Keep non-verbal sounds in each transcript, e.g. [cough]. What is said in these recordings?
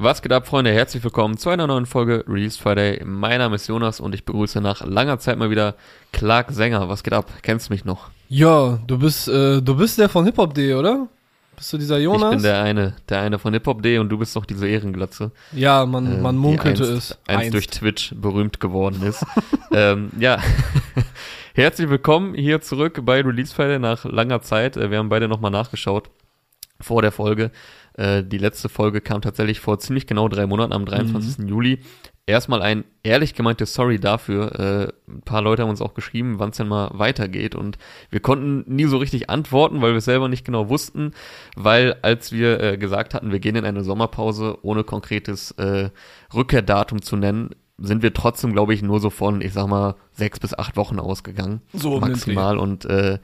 Was geht ab, Freunde? Herzlich willkommen zu einer neuen Folge Release Friday. Mein Name ist Jonas und ich begrüße nach langer Zeit mal wieder Clark Sänger. Was geht ab? Kennst du mich noch? Ja, du bist, äh, du bist der von Hip-Hop.de, oder? Bist du dieser Jonas? Ich bin der eine, der eine von Hip-Hop.de und du bist doch diese Ehrenglatze. Ja, man, man äh, munkelte die es. Einst, einst durch Twitch berühmt geworden ist. [laughs] ähm, ja. [laughs] Herzlich willkommen hier zurück bei Release Friday nach langer Zeit. Äh, wir haben beide nochmal nachgeschaut vor der Folge. Äh, die letzte Folge kam tatsächlich vor ziemlich genau drei Monaten, am 23. Mhm. Juli. Erstmal ein ehrlich gemeintes Sorry dafür. Äh, ein paar Leute haben uns auch geschrieben, wann es denn mal weitergeht. Und wir konnten nie so richtig antworten, weil wir selber nicht genau wussten. Weil als wir äh, gesagt hatten, wir gehen in eine Sommerpause, ohne konkretes äh, Rückkehrdatum zu nennen, sind wir trotzdem, glaube ich, nur so von, ich sag mal, sechs bis acht Wochen ausgegangen. So maximal. Und äh,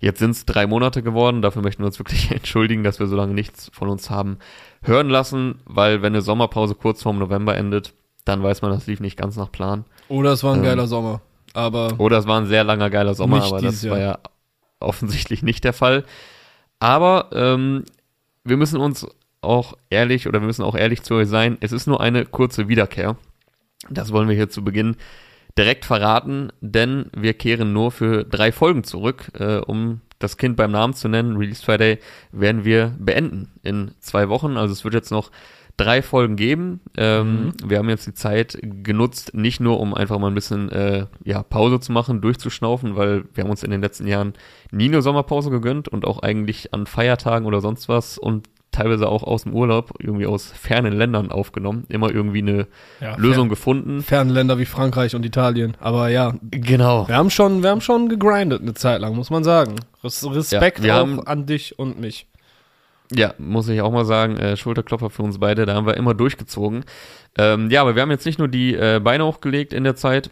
jetzt sind es drei Monate geworden. Dafür möchten wir uns wirklich [laughs] entschuldigen, dass wir so lange nichts von uns haben hören lassen, weil wenn eine Sommerpause kurz vorm November endet, dann weiß man, das lief nicht ganz nach Plan. Oder es war ein ähm, geiler Sommer. Aber oder es war ein sehr langer geiler Sommer, aber das war ja offensichtlich nicht der Fall. Aber ähm, wir müssen uns auch ehrlich oder wir müssen auch ehrlich zu euch sein. Es ist nur eine kurze Wiederkehr. Das wollen wir hier zu Beginn direkt verraten, denn wir kehren nur für drei Folgen zurück. Äh, um das Kind beim Namen zu nennen, Release Friday, werden wir beenden in zwei Wochen. Also es wird jetzt noch drei Folgen geben. Ähm, mhm. Wir haben jetzt die Zeit genutzt, nicht nur um einfach mal ein bisschen äh, ja, Pause zu machen, durchzuschnaufen, weil wir haben uns in den letzten Jahren nie eine Sommerpause gegönnt und auch eigentlich an Feiertagen oder sonst was und teilweise auch aus dem Urlaub, irgendwie aus fernen Ländern aufgenommen, immer irgendwie eine ja, Lösung fern, gefunden. Fernen Länder wie Frankreich und Italien, aber ja. Genau. Wir haben schon, wir haben schon gegrindet eine Zeit lang, muss man sagen. Respekt ja, auch haben, an dich und mich. Ja, muss ich auch mal sagen, äh, Schulterklopfer für uns beide, da haben wir immer durchgezogen. Ähm, ja, aber wir haben jetzt nicht nur die äh, Beine hochgelegt in der Zeit,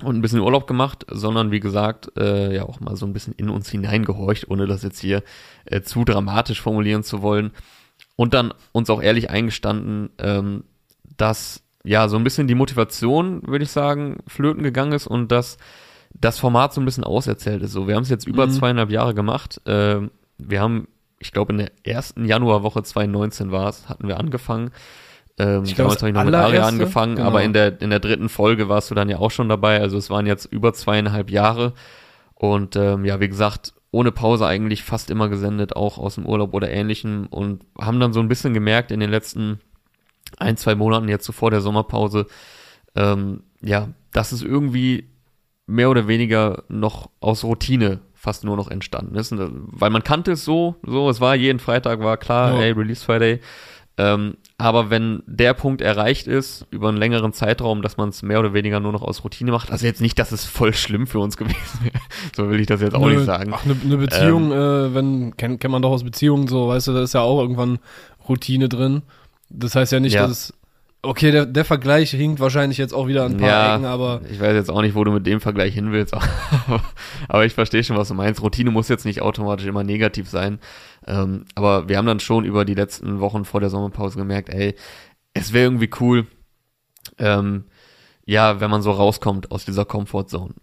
und ein bisschen Urlaub gemacht, sondern wie gesagt, äh, ja auch mal so ein bisschen in uns hineingehorcht, ohne das jetzt hier äh, zu dramatisch formulieren zu wollen. Und dann uns auch ehrlich eingestanden, ähm, dass ja so ein bisschen die Motivation, würde ich sagen, flöten gegangen ist und dass das Format so ein bisschen auserzählt ist. So, wir haben es jetzt über mhm. zweieinhalb Jahre gemacht. Äh, wir haben, ich glaube, in der ersten Januarwoche 2019 war es, hatten wir angefangen. Ähm, ich glaube, damals habe ich noch mit Aria angefangen, genau. aber in der, in der dritten Folge warst du dann ja auch schon dabei. Also es waren jetzt über zweieinhalb Jahre. Und ähm, ja, wie gesagt, ohne Pause eigentlich fast immer gesendet, auch aus dem Urlaub oder ähnlichem. Und haben dann so ein bisschen gemerkt in den letzten ein, zwei Monaten jetzt so vor der Sommerpause, ähm, ja, dass es irgendwie mehr oder weniger noch aus Routine fast nur noch entstanden ist. Weil man kannte es so, so, es war jeden Freitag, war klar, ja. ey, Release Friday. Ähm, aber wenn der Punkt erreicht ist, über einen längeren Zeitraum, dass man es mehr oder weniger nur noch aus Routine macht, also jetzt nicht, dass es voll schlimm für uns [laughs] gewesen wäre, so will ich das jetzt auch ne, nicht sagen. Ach, eine ne Beziehung, ähm, äh, wenn, kennt, kennt man doch aus Beziehungen so, weißt du, da ist ja auch irgendwann Routine drin. Das heißt ja nicht, ja. dass es Okay, der, der Vergleich hinkt wahrscheinlich jetzt auch wieder ein paar ja, Ecken, aber. Ich weiß jetzt auch nicht, wo du mit dem Vergleich hin willst, [laughs] aber ich verstehe schon, was du meinst. Routine muss jetzt nicht automatisch immer negativ sein. Ähm, aber wir haben dann schon über die letzten Wochen vor der Sommerpause gemerkt, ey, es wäre irgendwie cool, ähm, ja, wenn man so rauskommt aus dieser Comfortzone.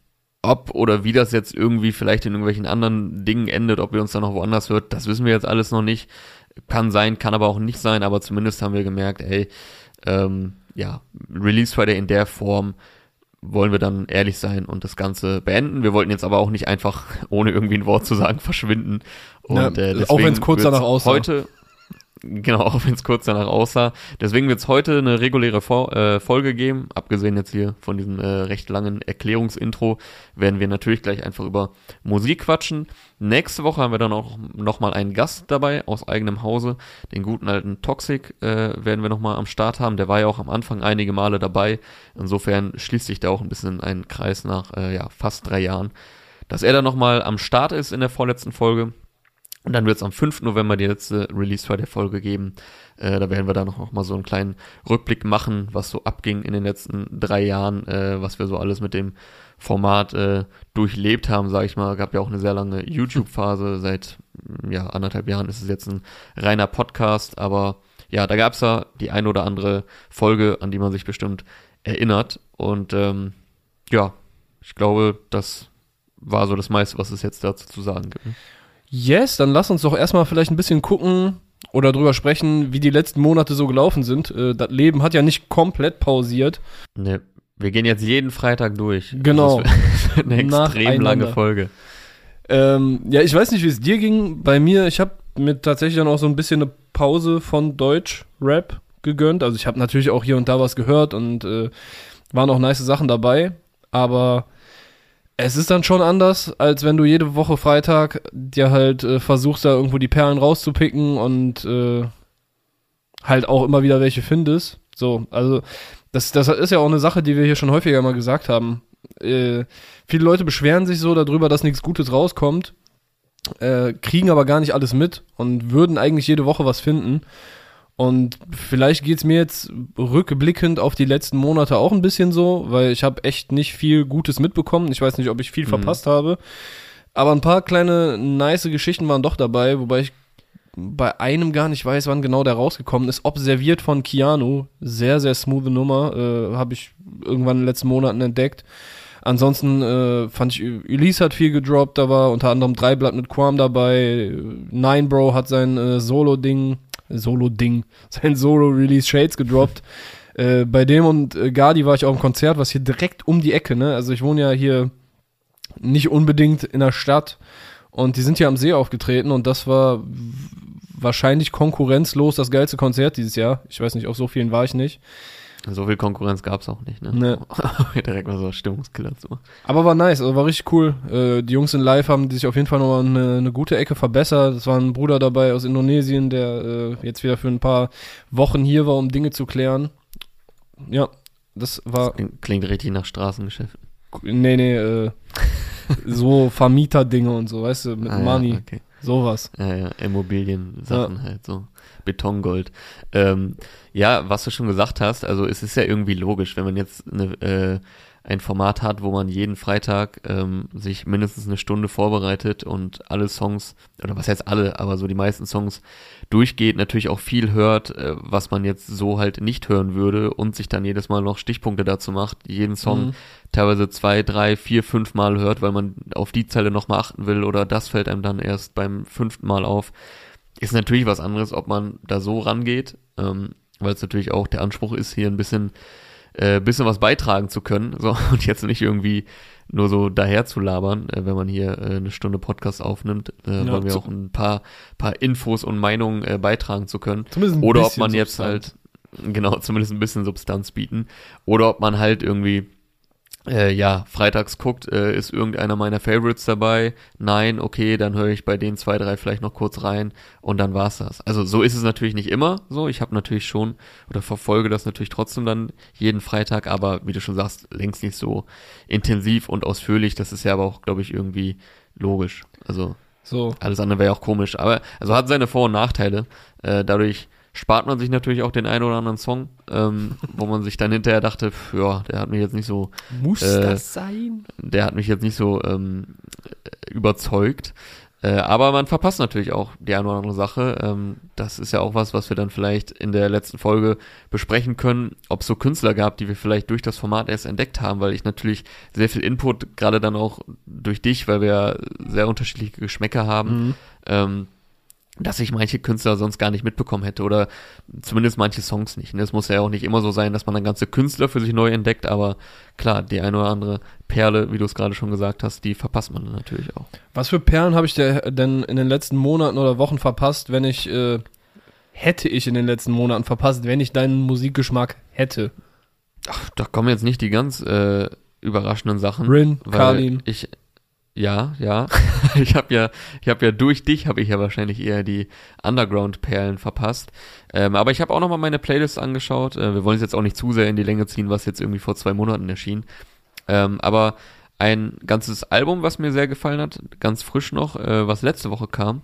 Ob oder wie das jetzt irgendwie vielleicht in irgendwelchen anderen Dingen endet, ob wir uns dann noch woanders hört, das wissen wir jetzt alles noch nicht. Kann sein, kann aber auch nicht sein, aber zumindest haben wir gemerkt, ey, ähm, ja, Release Friday in der Form wollen wir dann ehrlich sein und das Ganze beenden. Wir wollten jetzt aber auch nicht einfach, [laughs] ohne irgendwie ein Wort zu sagen, verschwinden. Und, ja, äh, auch wenn es kurz danach aussah. Heute, Genau, [laughs] auch wenn es kurz danach aussah. Deswegen wird es heute eine reguläre Vo äh, Folge geben. Abgesehen jetzt hier von diesem äh, recht langen Erklärungsintro werden wir natürlich gleich einfach über Musik quatschen. Nächste Woche haben wir dann auch nochmal einen Gast dabei aus eigenem Hause. Den guten alten Toxic äh, werden wir nochmal am Start haben. Der war ja auch am Anfang einige Male dabei. Insofern schließt sich da auch ein bisschen ein Kreis nach äh, ja, fast drei Jahren. Dass er dann nochmal am Start ist in der vorletzten Folge, und dann wird es am 5. November die letzte Release der Folge geben. Äh, da werden wir dann noch mal so einen kleinen Rückblick machen, was so abging in den letzten drei Jahren, äh, was wir so alles mit dem Format äh, durchlebt haben, sage ich mal. Gab ja auch eine sehr lange YouTube-Phase. Seit ja, anderthalb Jahren ist es jetzt ein reiner Podcast. Aber ja, da gab es ja die ein oder andere Folge, an die man sich bestimmt erinnert. Und ähm, ja, ich glaube, das war so das meiste, was es jetzt dazu zu sagen gibt. Yes, dann lass uns doch erstmal vielleicht ein bisschen gucken oder drüber sprechen, wie die letzten Monate so gelaufen sind. Äh, das Leben hat ja nicht komplett pausiert. Ne, wir gehen jetzt jeden Freitag durch. Genau. [laughs] eine extrem lange Folge. Ähm, ja, ich weiß nicht, wie es dir ging. Bei mir, ich habe mir tatsächlich dann auch so ein bisschen eine Pause von Deutsch-Rap gegönnt. Also ich habe natürlich auch hier und da was gehört und äh, waren auch nice Sachen dabei. Aber es ist dann schon anders, als wenn du jede Woche Freitag dir halt äh, versuchst, da irgendwo die Perlen rauszupicken und äh, halt auch immer wieder welche findest. So, also das, das ist ja auch eine Sache, die wir hier schon häufiger mal gesagt haben. Äh, viele Leute beschweren sich so darüber, dass nichts Gutes rauskommt, äh, kriegen aber gar nicht alles mit und würden eigentlich jede Woche was finden. Und vielleicht geht's mir jetzt rückblickend auf die letzten Monate auch ein bisschen so, weil ich habe echt nicht viel Gutes mitbekommen. Ich weiß nicht, ob ich viel mhm. verpasst habe. Aber ein paar kleine nice Geschichten waren doch dabei, wobei ich bei einem gar nicht weiß, wann genau der rausgekommen ist. Observiert von Keanu. Sehr, sehr smooth Nummer. Äh, habe ich irgendwann in den letzten Monaten entdeckt. Ansonsten äh, fand ich, Elise hat viel gedroppt, da war unter anderem Dreiblatt mit Quam dabei. Nine Bro hat sein äh, Solo-Ding Solo-Ding, [laughs] sein Solo-Release Shades gedroppt. äh, bei dem und äh, Gardi war ich auch im Konzert, was hier direkt um die Ecke, ne? Also ich wohne ja hier nicht unbedingt in der Stadt und die sind hier am See aufgetreten und das war wahrscheinlich konkurrenzlos das geilste Konzert dieses Jahr. Ich weiß nicht, auf so vielen war ich nicht. So viel Konkurrenz gab es auch nicht, ne? Nee. [laughs] Direkt mal so Stimmungskiller zu machen. Aber war nice, also war richtig cool. Äh, die Jungs in Live haben sich auf jeden Fall nochmal eine, eine gute Ecke verbessert. Es war ein Bruder dabei aus Indonesien, der äh, jetzt wieder für ein paar Wochen hier war, um Dinge zu klären. Ja, das war. Das klingt, klingt richtig nach Straßengeschäften. Nee, nee, äh, so [laughs] Vermieter-Dinge und so, weißt du, mit ah, Money. Ja, okay. Sowas. Ja, ja, Immobilien-Sachen ja. halt so. Betongold. Ähm, ja, was du schon gesagt hast, also es ist ja irgendwie logisch, wenn man jetzt eine, äh, ein Format hat, wo man jeden Freitag ähm, sich mindestens eine Stunde vorbereitet und alle Songs, oder was heißt alle, aber so die meisten Songs durchgeht, natürlich auch viel hört, äh, was man jetzt so halt nicht hören würde und sich dann jedes Mal noch Stichpunkte dazu macht, jeden Song mhm. teilweise zwei, drei, vier, fünf Mal hört, weil man auf die Zeile nochmal achten will oder das fällt einem dann erst beim fünften Mal auf ist natürlich was anderes, ob man da so rangeht, ähm, weil es natürlich auch der Anspruch ist, hier ein bisschen, äh, bisschen was beitragen zu können [laughs] so, und jetzt nicht irgendwie nur so daher zu labern, äh, wenn man hier äh, eine Stunde Podcast aufnimmt, äh, ja, wollen wir auch ein paar, paar Infos und Meinungen äh, beitragen zu können. Oder ob man jetzt Substanz. halt, genau, zumindest ein bisschen Substanz bieten. Oder ob man halt irgendwie äh, ja, freitags guckt, äh, ist irgendeiner meiner Favorites dabei? Nein, okay, dann höre ich bei den zwei, drei vielleicht noch kurz rein und dann war's das. Also so ist es natürlich nicht immer so. Ich habe natürlich schon oder verfolge das natürlich trotzdem dann jeden Freitag, aber wie du schon sagst, längst nicht so intensiv und ausführlich. Das ist ja aber auch, glaube ich, irgendwie logisch. Also so. alles andere wäre ja auch komisch. Aber also hat seine Vor- und Nachteile. Äh, dadurch spart man sich natürlich auch den einen oder anderen Song, ähm, [laughs] wo man sich dann hinterher dachte, ja, der hat mich jetzt nicht so. Muss äh, das sein? Der hat mich jetzt nicht so ähm, überzeugt. Äh, aber man verpasst natürlich auch die eine oder andere Sache. Ähm, das ist ja auch was, was wir dann vielleicht in der letzten Folge besprechen können, ob es so Künstler gab, die wir vielleicht durch das Format erst entdeckt haben, weil ich natürlich sehr viel Input, gerade dann auch durch dich, weil wir sehr unterschiedliche Geschmäcker haben, mhm. ähm, dass ich manche Künstler sonst gar nicht mitbekommen hätte oder zumindest manche Songs nicht. Es muss ja auch nicht immer so sein, dass man dann ganze Künstler für sich neu entdeckt, aber klar, die eine oder andere Perle, wie du es gerade schon gesagt hast, die verpasst man natürlich auch. Was für Perlen habe ich denn in den letzten Monaten oder Wochen verpasst, wenn ich, äh, hätte ich in den letzten Monaten verpasst, wenn ich deinen Musikgeschmack hätte? Ach, da kommen jetzt nicht die ganz äh, überraschenden Sachen. Rin, Karlin. Ich, ja, ja. [laughs] ich habe ja, ich habe ja durch dich habe ich ja wahrscheinlich eher die Underground-Perlen verpasst. Ähm, aber ich habe auch noch mal meine Playlist angeschaut. Äh, wir wollen es jetzt auch nicht zu sehr in die Länge ziehen, was jetzt irgendwie vor zwei Monaten erschien. Ähm, aber ein ganzes Album, was mir sehr gefallen hat, ganz frisch noch, äh, was letzte Woche kam,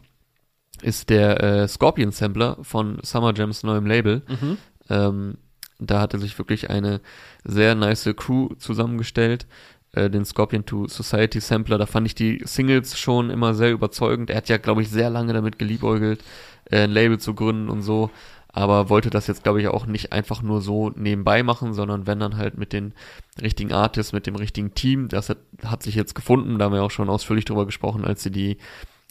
ist der äh, Scorpion Sampler von Summer Jams neuem Label. Mhm. Ähm, da hatte sich wirklich eine sehr nice Crew zusammengestellt äh, den Scorpion to Society Sampler. Da fand ich die Singles schon immer sehr überzeugend. Er hat ja, glaube ich, sehr lange damit geliebäugelt, äh, ein Label zu gründen und so. Aber wollte das jetzt, glaube ich, auch nicht einfach nur so nebenbei machen, sondern wenn dann halt mit den richtigen Artists, mit dem richtigen Team. Das hat, hat sich jetzt gefunden. Da haben wir auch schon ausführlich drüber gesprochen, als sie die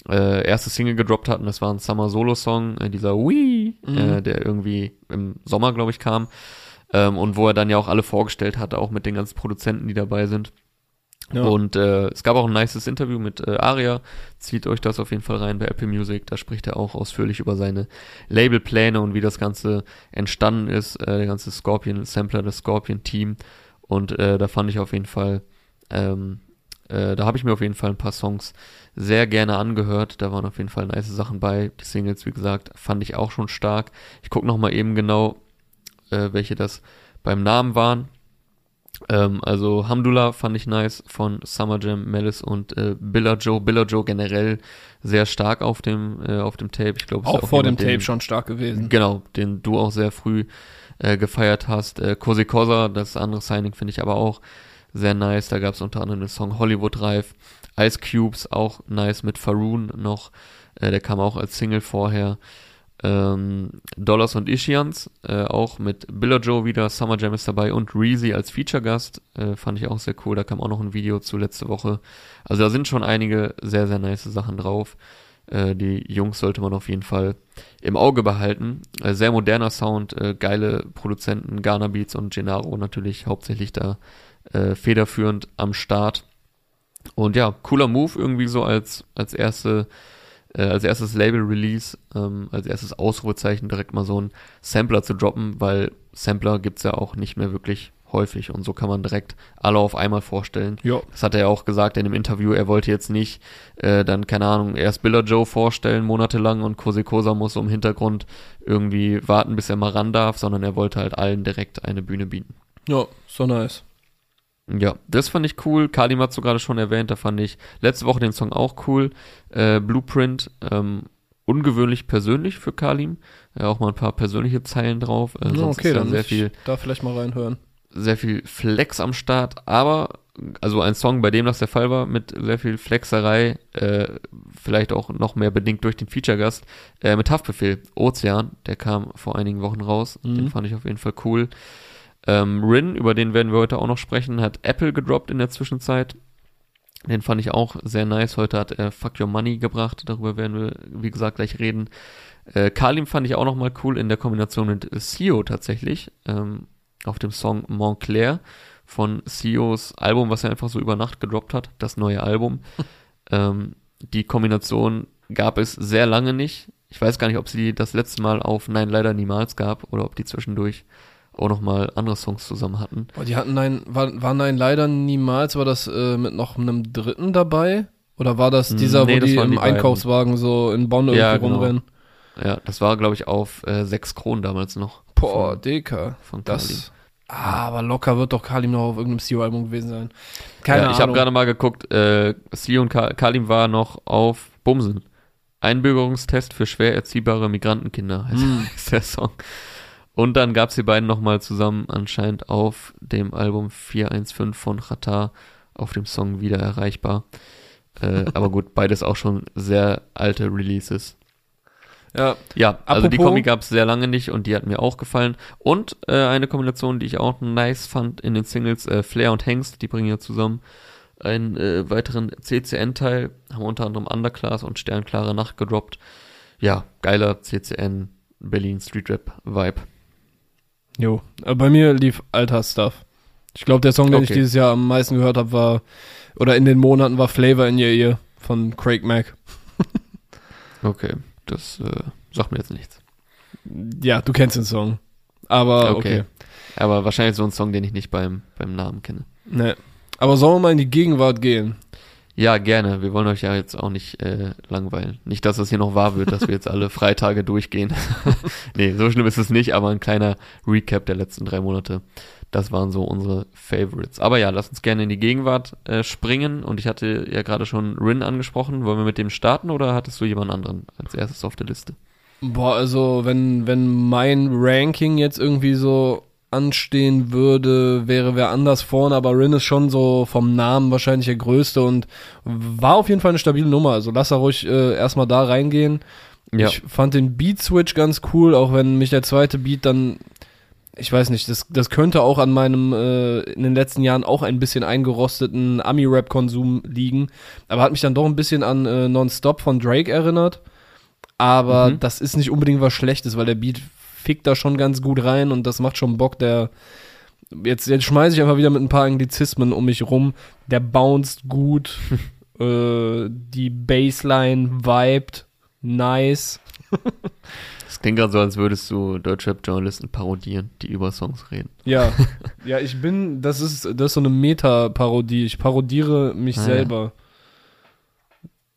äh, erste Single gedroppt hatten. Das war ein Summer Solo Song, äh, dieser Wii, Mhm. äh, der irgendwie im Sommer, glaube ich, kam. Ähm, und wo er dann ja auch alle vorgestellt hatte, auch mit den ganzen Produzenten, die dabei sind. Ja. Und äh, es gab auch ein nices Interview mit äh, Aria. Zieht euch das auf jeden Fall rein bei Apple Music. Da spricht er auch ausführlich über seine Labelpläne und wie das Ganze entstanden ist. Äh, der ganze Scorpion Sampler, das Scorpion Team. Und äh, da fand ich auf jeden Fall, ähm, äh, da habe ich mir auf jeden Fall ein paar Songs sehr gerne angehört. Da waren auf jeden Fall nice Sachen bei. Die Singles, wie gesagt, fand ich auch schon stark. Ich gucke noch mal eben genau, äh, welche das beim Namen waren. Ähm, also Hamdullah fand ich nice von Summer Jam, Malice und äh, Billa Joe. Billa Joe generell sehr stark auf dem äh, auf dem Tape. Ich glaube, Auch vor dem Tape schon stark gewesen. Genau, den du auch sehr früh äh, gefeiert hast. Äh, Cosi Cosa, das andere Signing finde ich aber auch sehr nice. Da gab es unter anderem den Song Hollywood Reif. Ice Cubes auch nice mit Faroon noch. Äh, der kam auch als Single vorher. Ähm, Dollars und Ishians, äh, auch mit Billa Joe wieder, Summer Jam ist dabei und Reezy als Feature-Gast, äh, fand ich auch sehr cool, da kam auch noch ein Video zu letzte Woche. Also da sind schon einige sehr, sehr nice Sachen drauf. Äh, die Jungs sollte man auf jeden Fall im Auge behalten. Äh, sehr moderner Sound, äh, geile Produzenten, Ghana Beats und Gennaro natürlich hauptsächlich da äh, federführend am Start. Und ja, cooler Move irgendwie so als, als erste äh, als erstes Label-Release, ähm, als erstes Ausrufezeichen direkt mal so einen Sampler zu droppen, weil Sampler gibt's ja auch nicht mehr wirklich häufig und so kann man direkt alle auf einmal vorstellen. Ja. Das hat er ja auch gesagt in dem Interview, er wollte jetzt nicht äh, dann, keine Ahnung, erst Biller Joe vorstellen, monatelang und Kose Kosa muss so im Hintergrund irgendwie warten, bis er mal ran darf, sondern er wollte halt allen direkt eine Bühne bieten. Ja, so nice. Ja, das fand ich cool. Kalim hat du gerade schon erwähnt, da fand ich letzte Woche den Song auch cool. Äh, Blueprint, ähm, ungewöhnlich persönlich für Kalim. Ja, auch mal ein paar persönliche Zeilen drauf. Äh, sonst okay, ist dann sehr viel, da vielleicht mal reinhören. sehr viel Flex am Start, aber also ein Song, bei dem das der Fall war, mit sehr viel Flexerei, äh, vielleicht auch noch mehr bedingt durch den Feature-Gast, äh, mit Haftbefehl, Ozean, der kam vor einigen Wochen raus, Mhm. den fand ich auf jeden Fall cool. Ähm, Rin, über den werden wir heute auch noch sprechen, hat Apple gedroppt in der Zwischenzeit. Den fand ich auch sehr nice. Heute hat er Fuck Your Money gebracht. Darüber werden wir, wie gesagt, gleich reden. Äh, Kalim fand ich auch noch mal cool in der Kombination mit Sio tatsächlich. Ähm, auf dem Song Montclair von Sios Album, was er einfach so über Nacht gedroppt hat. Das neue Album. [laughs] ähm, die Kombination gab es sehr lange nicht. Ich weiß gar nicht, ob sie das letzte Mal auf Nein, leider niemals gab oder ob die zwischendurch auch noch mal andere Songs zusammen hatten. Boah, die hatten nein, war, war nein leider niemals, war das äh, mit noch einem Dritten dabei? Oder war das Hm, dieser, nee, wo das die im die. Einkaufswagen so in Bonn irgendwie Ja, genau. rumrennen? Ja, das war, glaube ich, auf äh, sechs Kronen damals noch. Boah, Deka. von Kalim. Das. Ah, aber locker wird doch Kalim noch auf irgendeinem CEO-Album gewesen sein. Keine ja, ich habe Ahnung. gerade mal geguckt, äh, Sio und Ka Kalim war noch auf Bumsen. Einbürgerungstest für schwer erziehbare Migrantenkinder heißt, Hm. [laughs] heißt der Song. Und dann gab's die beiden nochmal zusammen anscheinend auf dem Album 415 von Qatar auf dem Song wieder erreichbar. Äh, [laughs] aber gut, beides auch schon sehr alte Releases. Ja, Ja, also die Kombi gab's sehr lange nicht und die hat mir auch gefallen. Und äh, eine Kombination, die ich auch nice fand in den Singles, äh, Flair und Hengst, die bringen ja zusammen einen äh, weiteren CCN-Teil, haben unter anderem Underclass und Sternklare Nacht gedroppt. Ja, geiler CCN Berlin Street Rap Vibe. Jo. Aber bei mir lief alter Stuff. Ich glaube, der Song, den ich Okay. dieses Jahr am meisten gehört habe, war, oder in den Monaten war Flavor in Your Ear von Craig Mack. [laughs] Okay, das äh, sagt mir jetzt nichts. Ja, du kennst den Song. Aber okay. Okay. Aber wahrscheinlich so ein Song, den ich nicht beim, beim Namen kenne. Ne. Aber sollen wir mal in die Gegenwart gehen? Ja, gerne. Wir wollen euch ja jetzt auch nicht äh, langweilen. Nicht, dass das hier noch wahr wird, dass wir jetzt alle Freitage durchgehen. [laughs] nee, so schlimm ist es nicht, aber ein kleiner Recap der letzten drei Monate. Das waren so unsere Favorites. Aber ja, lass uns gerne in die Gegenwart äh, springen. Und ich hatte ja gerade schon Rin angesprochen. Wollen wir mit dem starten oder hattest du jemand anderen als erstes auf der Liste? Boah, also wenn, wenn mein Ranking jetzt irgendwie so anstehen würde, wäre wer anders vorne, aber Rin ist schon so vom Namen wahrscheinlich der größte und war auf jeden Fall eine stabile Nummer. Also lass da ruhig äh, erstmal da reingehen. Ja. Ich fand den Beat-Switch ganz cool, auch wenn mich der zweite Beat dann ich weiß nicht, das, das könnte auch an meinem äh, in den letzten Jahren auch ein bisschen eingerosteten Ami-Rap-Konsum liegen. Aber hat mich dann doch ein bisschen an äh, Non-Stop von Drake erinnert. Aber Mhm. das ist nicht unbedingt was Schlechtes, weil der Beat fickt da schon ganz gut rein und das macht schon Bock. Der jetzt, jetzt schmeiße ich einfach wieder mit ein paar Anglizismen um mich rum. Der bounced gut, [laughs] äh, die Bassline vibed, nice. Es klingt gerade so, als würdest du Deutschrap-Journalisten parodieren, die über Songs reden. Ja, [laughs] ja, ich bin, das ist, das ist so eine Meta-Parodie. Ich parodiere mich Ah, ja. selber.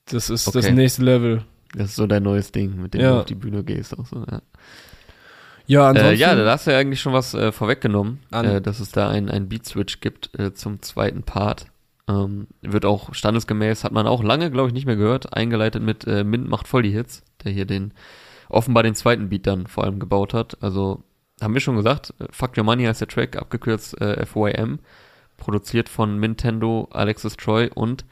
Das ist das Okay. nächste Level. Das ist so dein neues Ding, mit dem Ja. du auf die Bühne gehst. Auch so, ja. Ja, Äh, ansonsten. ja, da hast du ja eigentlich schon was äh, vorweggenommen, äh, dass es da ein, ein Beat-Switch gibt äh, zum zweiten Part. Ähm, wird auch standesgemäß, hat man auch lange, glaube ich, nicht mehr gehört, eingeleitet mit äh, Mint macht voll die Hits, der hier den, offenbar den zweiten Beat dann vor allem gebaut hat. Also, haben wir schon gesagt, äh, Fuck Your Money heißt der Track, abgekürzt äh, FYM, produziert von Nintendo, Alexis Troy und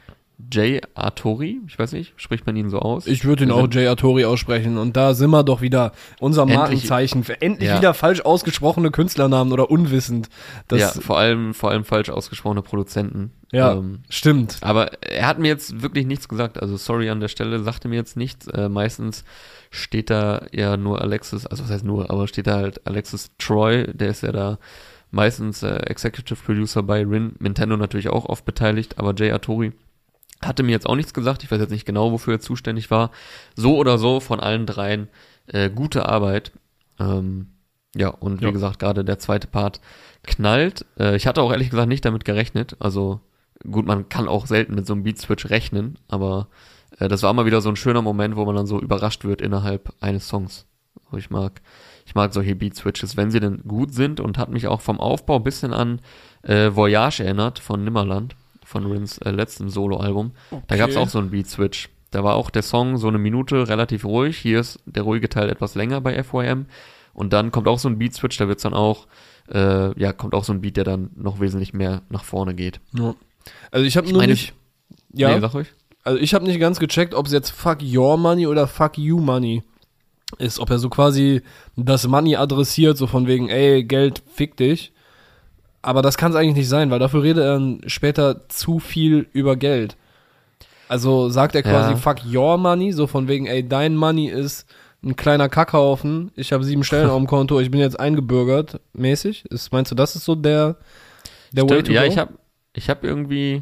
Jay Artori, ich weiß nicht, spricht man ihn so aus? ich würde ihn Wir auch Jay Artori aussprechen. Und da sind wir doch wieder unser Endlich- Markenzeichen für endlich Ja. wieder falsch ausgesprochene Künstlernamen oder unwissend. Das, ja, vor allem, vor allem falsch ausgesprochene Produzenten. Ja. Ähm, stimmt. Aber er hat mir jetzt wirklich nichts gesagt. Also sorry an der Stelle, sagte mir jetzt nichts. Äh, meistens steht da ja nur Alexis, also was heißt nur, aber steht da halt Alexis Troy, der ist ja da meistens äh, Executive Producer bei Rin, Nintendo natürlich auch oft beteiligt, aber Jay Artori hatte mir jetzt auch nichts gesagt. Ich weiß jetzt nicht genau, wofür er zuständig war. So oder so von allen dreien äh, gute Arbeit. Ähm, ja, und wie Ja. gesagt, gerade der zweite Part knallt. Äh, ich hatte auch ehrlich gesagt nicht damit gerechnet. Also gut, man kann auch selten mit so einem Beat-Switch rechnen, aber äh, das war mal wieder so ein schöner Moment, wo man dann so überrascht wird innerhalb eines Songs. Also ich mag, ich mag solche Beat-Switches, wenn sie denn gut sind und hat mich auch vom Aufbau ein bisschen an äh, Voyage erinnert von Nimmerland, von Rins äh, letzten Solo-Album. Da gab es auch so einen Beat-Switch. Da war auch der Song so eine Minute relativ ruhig. Hier ist der ruhige Teil etwas länger bei FYM. Und dann kommt auch so ein Beat-Switch, da wird's dann auch, äh, ja, kommt auch so ein Beat, der dann noch wesentlich mehr nach vorne geht. Ja. Also ich habe nur meine, nicht. Ja, Nee, sag ruhig. also ich habe nicht ganz gecheckt, ob es jetzt Fuck Your Money oder Fuck You Money ist. Ob er so quasi das Money adressiert, so von wegen, ey, Geld, fick dich. Aber das kann es eigentlich nicht sein, weil dafür redet er dann später zu viel über Geld. Also sagt er quasi Ja. Fuck Your Money, so von wegen, ey, dein Money ist ein kleiner Kackhaufen, ich habe sieben Stellen auf dem Konto, ich bin jetzt eingebürgert, mäßig. Ist, meinst du, das ist so der, der Way Stimmt, to ja, go? ich habe ich hab irgendwie,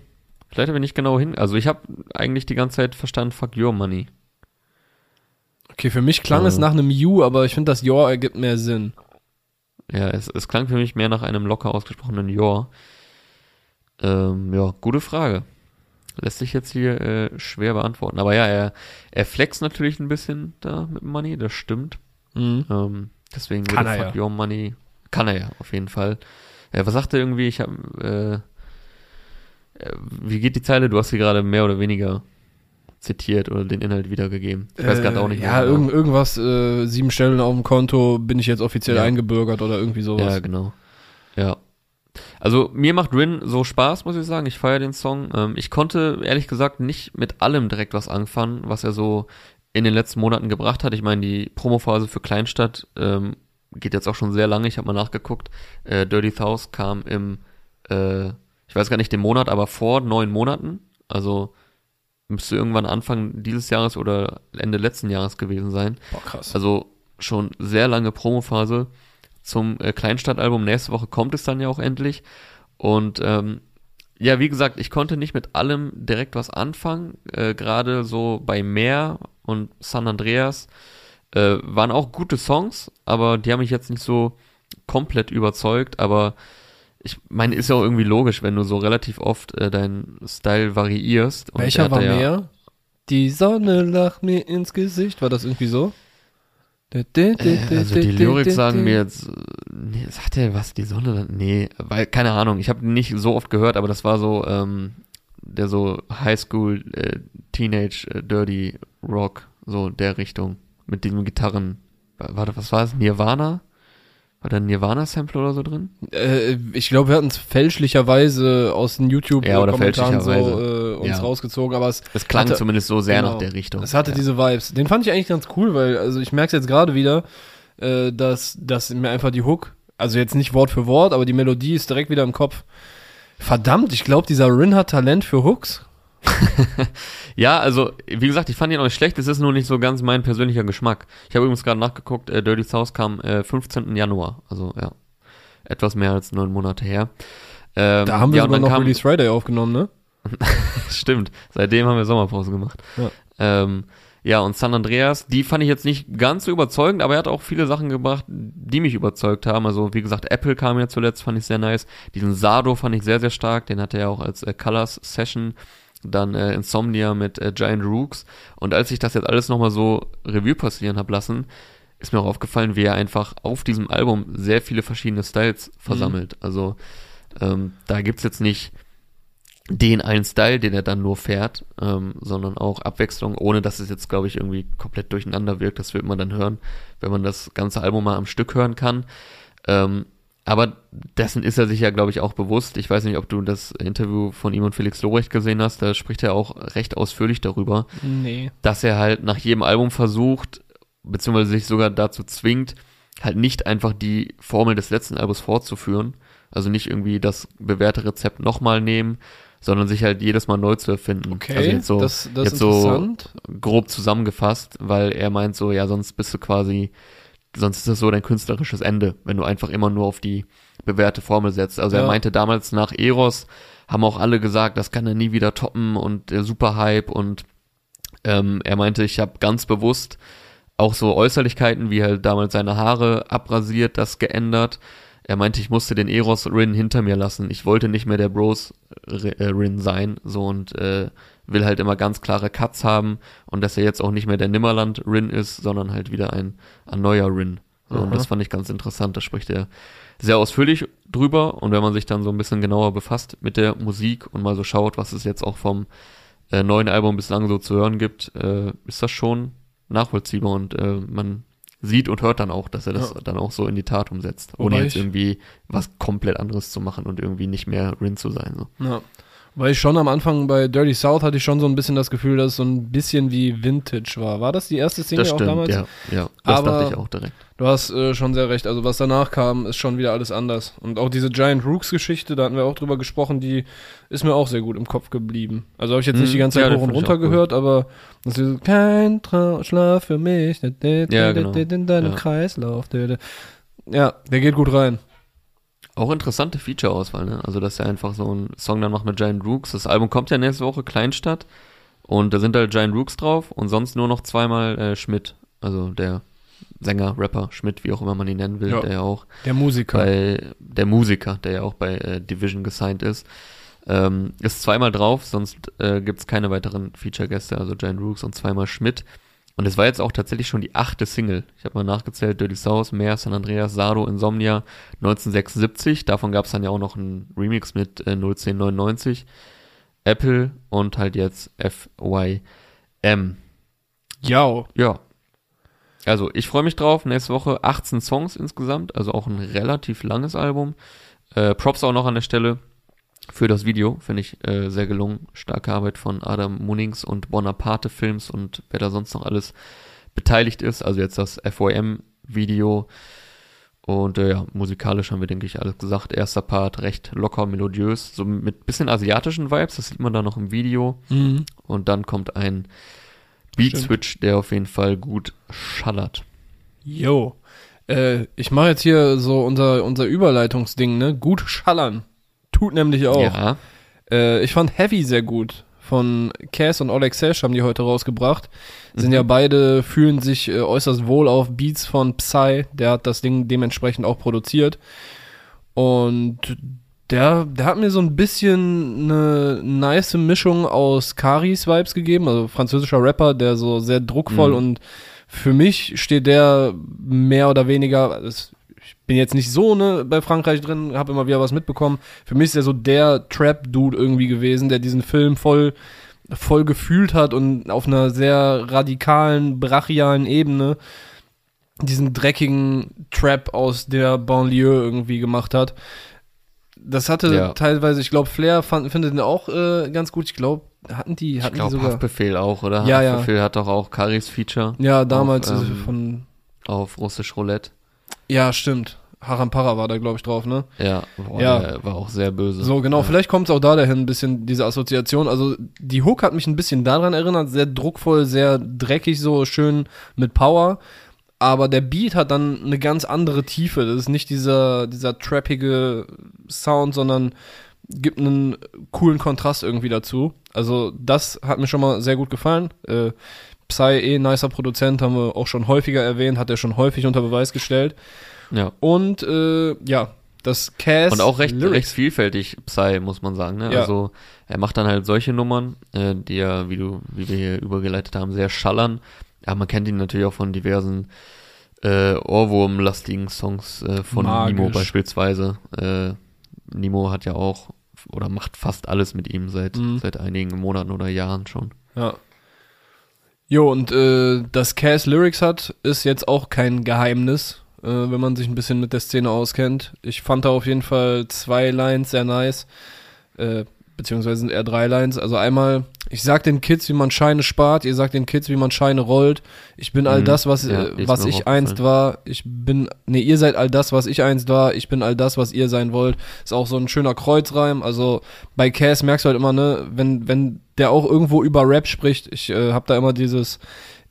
vielleicht habe ich nicht genau hin, also ich habe eigentlich die ganze Zeit verstanden, fuck your money. Okay, für mich klang es Äh. nach einem You, aber ich finde, das Your ergibt mehr Sinn. Ja, es, es klang für mich mehr nach einem locker ausgesprochenen your. Ähm, ja, gute Frage. Lässt sich jetzt hier äh, schwer beantworten. Aber ja, er, er flext natürlich ein bisschen da mit Money, das stimmt. Mhm. Ähm, deswegen Kann würde er Fuck ja. Your Money, kann er ja, auf jeden Fall. Äh, was sagt er irgendwie? Ich habe, äh, äh, wie geht die Zeile? Du hast sie gerade mehr oder weniger zitiert oder den Inhalt wiedergegeben. Ich weiß gerade auch nicht Äh, Ja, mehr. irgend, irgendwas, äh, sieben Stellen auf dem Konto, bin ich jetzt offiziell Ja. eingebürgert oder irgendwie sowas. Ja, genau. Ja. Also mir macht Rin so Spaß, muss ich sagen. Ich feiere den Song. Ähm, ich konnte ehrlich gesagt nicht mit allem direkt was anfangen, was er so in den letzten Monaten gebracht hat. Ich meine, die Promophase für Kleinstadt ähm, geht jetzt auch schon sehr lange. Ich habe mal nachgeguckt. Äh, Dirty Thousand kam im, äh, ich weiß gar nicht den Monat, aber vor neun Monaten. Also müsste irgendwann Anfang dieses Jahres oder Ende letzten Jahres gewesen sein. Boah, krass. Also schon sehr lange Promophase zum äh, Kleinstadtalbum. Nächste Woche kommt es dann ja auch endlich. Und ähm, ja, wie gesagt, ich konnte nicht mit allem direkt was anfangen. Äh, Gerade so bei Meer und San Andreas äh, waren auch gute Songs, aber die haben mich jetzt nicht so komplett überzeugt. Aber ich meine, ist ja auch irgendwie logisch, wenn du so relativ oft äh, deinen Style variierst. Und er Welcher war ja- mehr? Die Sonne lacht mir ins Gesicht. War das irgendwie so? Äh, Also die Lyrik sagen mir jetzt, nee, sagt er was, die Sonne? Nee, weil, keine Ahnung, ich habe nicht so oft gehört, aber das war so, ähm, der so Highschool, äh, Teenage, äh, Dirty Rock, so der Richtung, mit diesem Gitarren, warte, was war es, Nirvana? War da ein Nirvana-Sample oder so drin? Äh, ich glaube, wir hatten es fälschlicherweise aus den Ja, YouTube-Kommentaren so fälschlicherweise. äh, uns Ja. rausgezogen, aber es, Es klang Hatte- zumindest so sehr genau. nach der Richtung. es hatte ja. diese Vibes. Den fand ich eigentlich ganz cool, weil, also ich merke es jetzt gerade wieder, äh, dass, dass mir einfach die Hook Also jetzt nicht Wort für Wort, aber die Melodie ist direkt wieder im Kopf. Verdammt, ich glaube, dieser Rin hat Talent für Hooks. [laughs] ja, also, wie gesagt, ich fand ihn auch nicht schlecht, es ist nur nicht so ganz mein persönlicher Geschmack. Ich habe übrigens gerade nachgeguckt, äh, Dirty South kam äh, 15. Januar, also ja, etwas mehr als neun Monate her. Ähm, da haben wir ja, sogar noch kam, Release Friday aufgenommen, ne? [laughs] Stimmt, seitdem haben wir Sommerpause gemacht. Ja. Ähm, ja, und San Andreas, die fand ich jetzt nicht ganz so überzeugend, aber er hat auch viele Sachen gebracht, die mich überzeugt haben. Also, wie gesagt, Apple kam ja zuletzt, fand ich sehr nice. Diesen Sado fand ich sehr, sehr stark. Den hatte er auch als äh, Colors Session. Dann äh, Insomnia mit äh, Giant Rooks. Und als ich das jetzt alles nochmal so Revue passieren habe lassen, ist mir auch aufgefallen, wie er einfach auf diesem Album sehr viele verschiedene Styles versammelt. Mhm. Also, ähm, da gibt's jetzt nicht den einen Style, den er dann nur fährt, ähm, sondern auch Abwechslung, ohne dass es jetzt, glaube ich, irgendwie komplett durcheinander wirkt. Das wird man dann hören, wenn man das ganze Album mal am Stück hören kann. Ähm, aber dessen ist er sich ja, glaube ich, auch bewusst. Ich weiß nicht, ob du das Interview von ihm und Felix Lobrecht gesehen hast. Da spricht er auch recht ausführlich darüber, nee. dass er halt nach jedem Album versucht, beziehungsweise sich sogar dazu zwingt, halt nicht einfach die Formel des letzten Albums fortzuführen. Also nicht irgendwie das bewährte Rezept nochmal nehmen, sondern sich halt jedes Mal neu zu erfinden. Okay, also jetzt so, das, das jetzt so grob zusammengefasst, weil er meint so, ja, sonst bist du quasi, sonst ist das so dein künstlerisches Ende, wenn du einfach immer nur auf die bewährte Formel setzt. Also ja. er meinte damals nach Eros, haben auch alle gesagt, das kann er nie wieder toppen und der super Hype und ähm, er meinte, ich habe ganz bewusst auch so Äußerlichkeiten wie halt damals seine Haare abrasiert, das geändert er meinte, ich musste den Eros Rin hinter mir lassen. Ich wollte nicht mehr der Bros äh, Rin sein, so und äh, will halt immer ganz klare Cuts haben und dass er jetzt auch nicht mehr der Nimmerland Rin ist, sondern halt wieder ein, ein neuer Rin. So, und das fand ich ganz interessant. Da spricht er sehr ausführlich drüber und wenn man sich dann so ein bisschen genauer befasst mit der Musik und mal so schaut, was es jetzt auch vom äh, neuen Album bislang so zu hören gibt, äh, ist das schon nachvollziehbar und äh, man sieht und hört dann auch, dass er das ja. dann auch so in die Tat umsetzt, ohne Wobei jetzt irgendwie was komplett anderes zu machen und irgendwie nicht mehr Rin zu sein. So. Ja. Weil ich schon am Anfang bei Dirty South hatte ich schon so ein bisschen das Gefühl, dass es so ein bisschen wie Vintage war. War das die erste Single das stimmt, auch damals? Ja, ja. Das Aber dachte ich auch direkt. Du hast äh, schon sehr recht. Also was danach kam, ist schon wieder alles anders. Und auch diese Giant Rooks Geschichte, da hatten wir auch drüber gesprochen, die ist mir auch sehr gut im Kopf geblieben. Also habe ich jetzt nicht die ganze Zeit ja, hoch und runter gehört, aber das ist so, kein Trau Schlaf für mich, ja, genau. in deinem ja. Kreislauf. Ja, der geht gut rein. Auch interessante Feature-Auswahl, ne? Also, dass er einfach so einen Song dann macht mit Giant Rooks. Das Album kommt ja nächste Woche, Kleinstadt. Und da sind halt Giant Rooks drauf und sonst nur noch zweimal äh, Schmidt. Also der Sänger, Rapper, Schmidt, wie auch immer man ihn nennen will, ja, der ja auch. Der Musiker. Bei, der Musiker, der ja auch bei äh, Division gesigned ist. Ähm, ist zweimal drauf, sonst äh, gibt keine weiteren Feature-Gäste, also Giant Rooks und zweimal Schmidt. Und es war jetzt auch tatsächlich schon die achte Single. Ich habe mal nachgezählt, Dirty South, Meer, San Andreas, Sado, Insomnia 1976. Davon gab es dann ja auch noch einen Remix mit äh, 01099. Apple und halt jetzt FYM. Ja. Ja. Also ich freue mich drauf. Nächste Woche 18 Songs insgesamt, also auch ein relativ langes Album. Äh, Props auch noch an der Stelle für das Video. Finde ich äh, sehr gelungen. Starke Arbeit von Adam Munnings und Bonaparte Films und wer da sonst noch alles beteiligt ist. Also jetzt das FOM-Video. Und äh, ja, musikalisch haben wir, denke ich, alles gesagt. Erster Part recht locker, melodiös, so mit bisschen asiatischen Vibes, das sieht man da noch im Video. Mhm. Und dann kommt ein Beat-Switch, der auf jeden Fall gut schallert. Jo. Äh, ich mache jetzt hier so unser, unser Überleitungsding, ne? Gut schallern. Tut nämlich auch. Ja. Äh, ich fand Heavy sehr gut. Von Cass und Oleg Sesh haben die heute rausgebracht. Sind mhm. ja beide, fühlen sich äh, äußerst wohl auf Beats von Psy. Der hat das Ding dementsprechend auch produziert. Und der, der hat mir so ein bisschen eine nice Mischung aus Karis Vibes gegeben, also französischer Rapper, der so sehr druckvoll mhm. und für mich steht der mehr oder weniger, das bin jetzt nicht so ne bei Frankreich drin, habe immer wieder was mitbekommen. Für mich ist er so der Trap-Dude irgendwie gewesen, der diesen Film voll voll gefühlt hat und auf einer sehr radikalen, brachialen Ebene diesen dreckigen Trap aus der Banlieue irgendwie gemacht hat. Das hatte ja. teilweise, ich glaube, Flair fand, findet ihn auch äh, ganz gut. Ich glaube, hatten die, hatten ich glaub, die sogar. Haftbefehl auch, oder? Ja, Haftbefehl ja. hat doch auch Karis Feature. Ja, damals auf, ähm, von auf Russisch Roulette. Ja, stimmt. Harampara war da, glaube ich, drauf, ne? Ja, boah, Ja. der war auch sehr böse. So, genau, Ja. vielleicht kommt es auch da dahin, ein bisschen diese Assoziation. Also die Hook hat mich ein bisschen daran erinnert, sehr druckvoll, sehr dreckig, so schön mit Power. Aber der Beat hat dann eine ganz andere Tiefe. Das ist nicht dieser, dieser trappige Sound, sondern gibt einen coolen Kontrast irgendwie dazu. Also das hat mir schon mal sehr gut gefallen. Äh, Psy, eh nicer Produzent, haben wir auch schon häufiger erwähnt, hat er schon häufig unter Beweis gestellt. Ja. Und äh, ja, das Cast. Und auch recht, Lyrics. recht vielfältig Psy, muss man sagen. Ne? Ja. Also er macht dann halt solche Nummern, äh, die ja, wie du, wie wir hier übergeleitet haben, sehr schallern. Ja, man kennt ihn natürlich auch von diversen äh, Ohrwurm-lastigen Songs äh, von Magisch. Nimo beispielsweise. Äh, Nimo hat ja auch oder macht fast alles mit ihm seit Mhm. seit einigen Monaten oder Jahren schon. Ja. Jo, und äh, dass Cass Lyrics hat, ist jetzt auch kein Geheimnis, äh, wenn man sich ein bisschen mit der Szene auskennt. Ich fand da auf jeden Fall zwei Lines sehr nice. Äh, beziehungsweise sind eher drei Lines. Also einmal, ich sag den Kids, wie man Scheine spart, ihr sagt den Kids, wie man Scheine rollt. Ich bin all Mhm. das, was, Ja, äh, was ich einst war. Ich bin, nee, ihr seid all das, was ich einst war. Ich bin all das, was ihr sein wollt. Ist auch so ein schöner Kreuzreim. Also bei Cass merkst du halt immer, ne, wenn, wenn der auch irgendwo über Rap spricht, ich äh, hab da immer dieses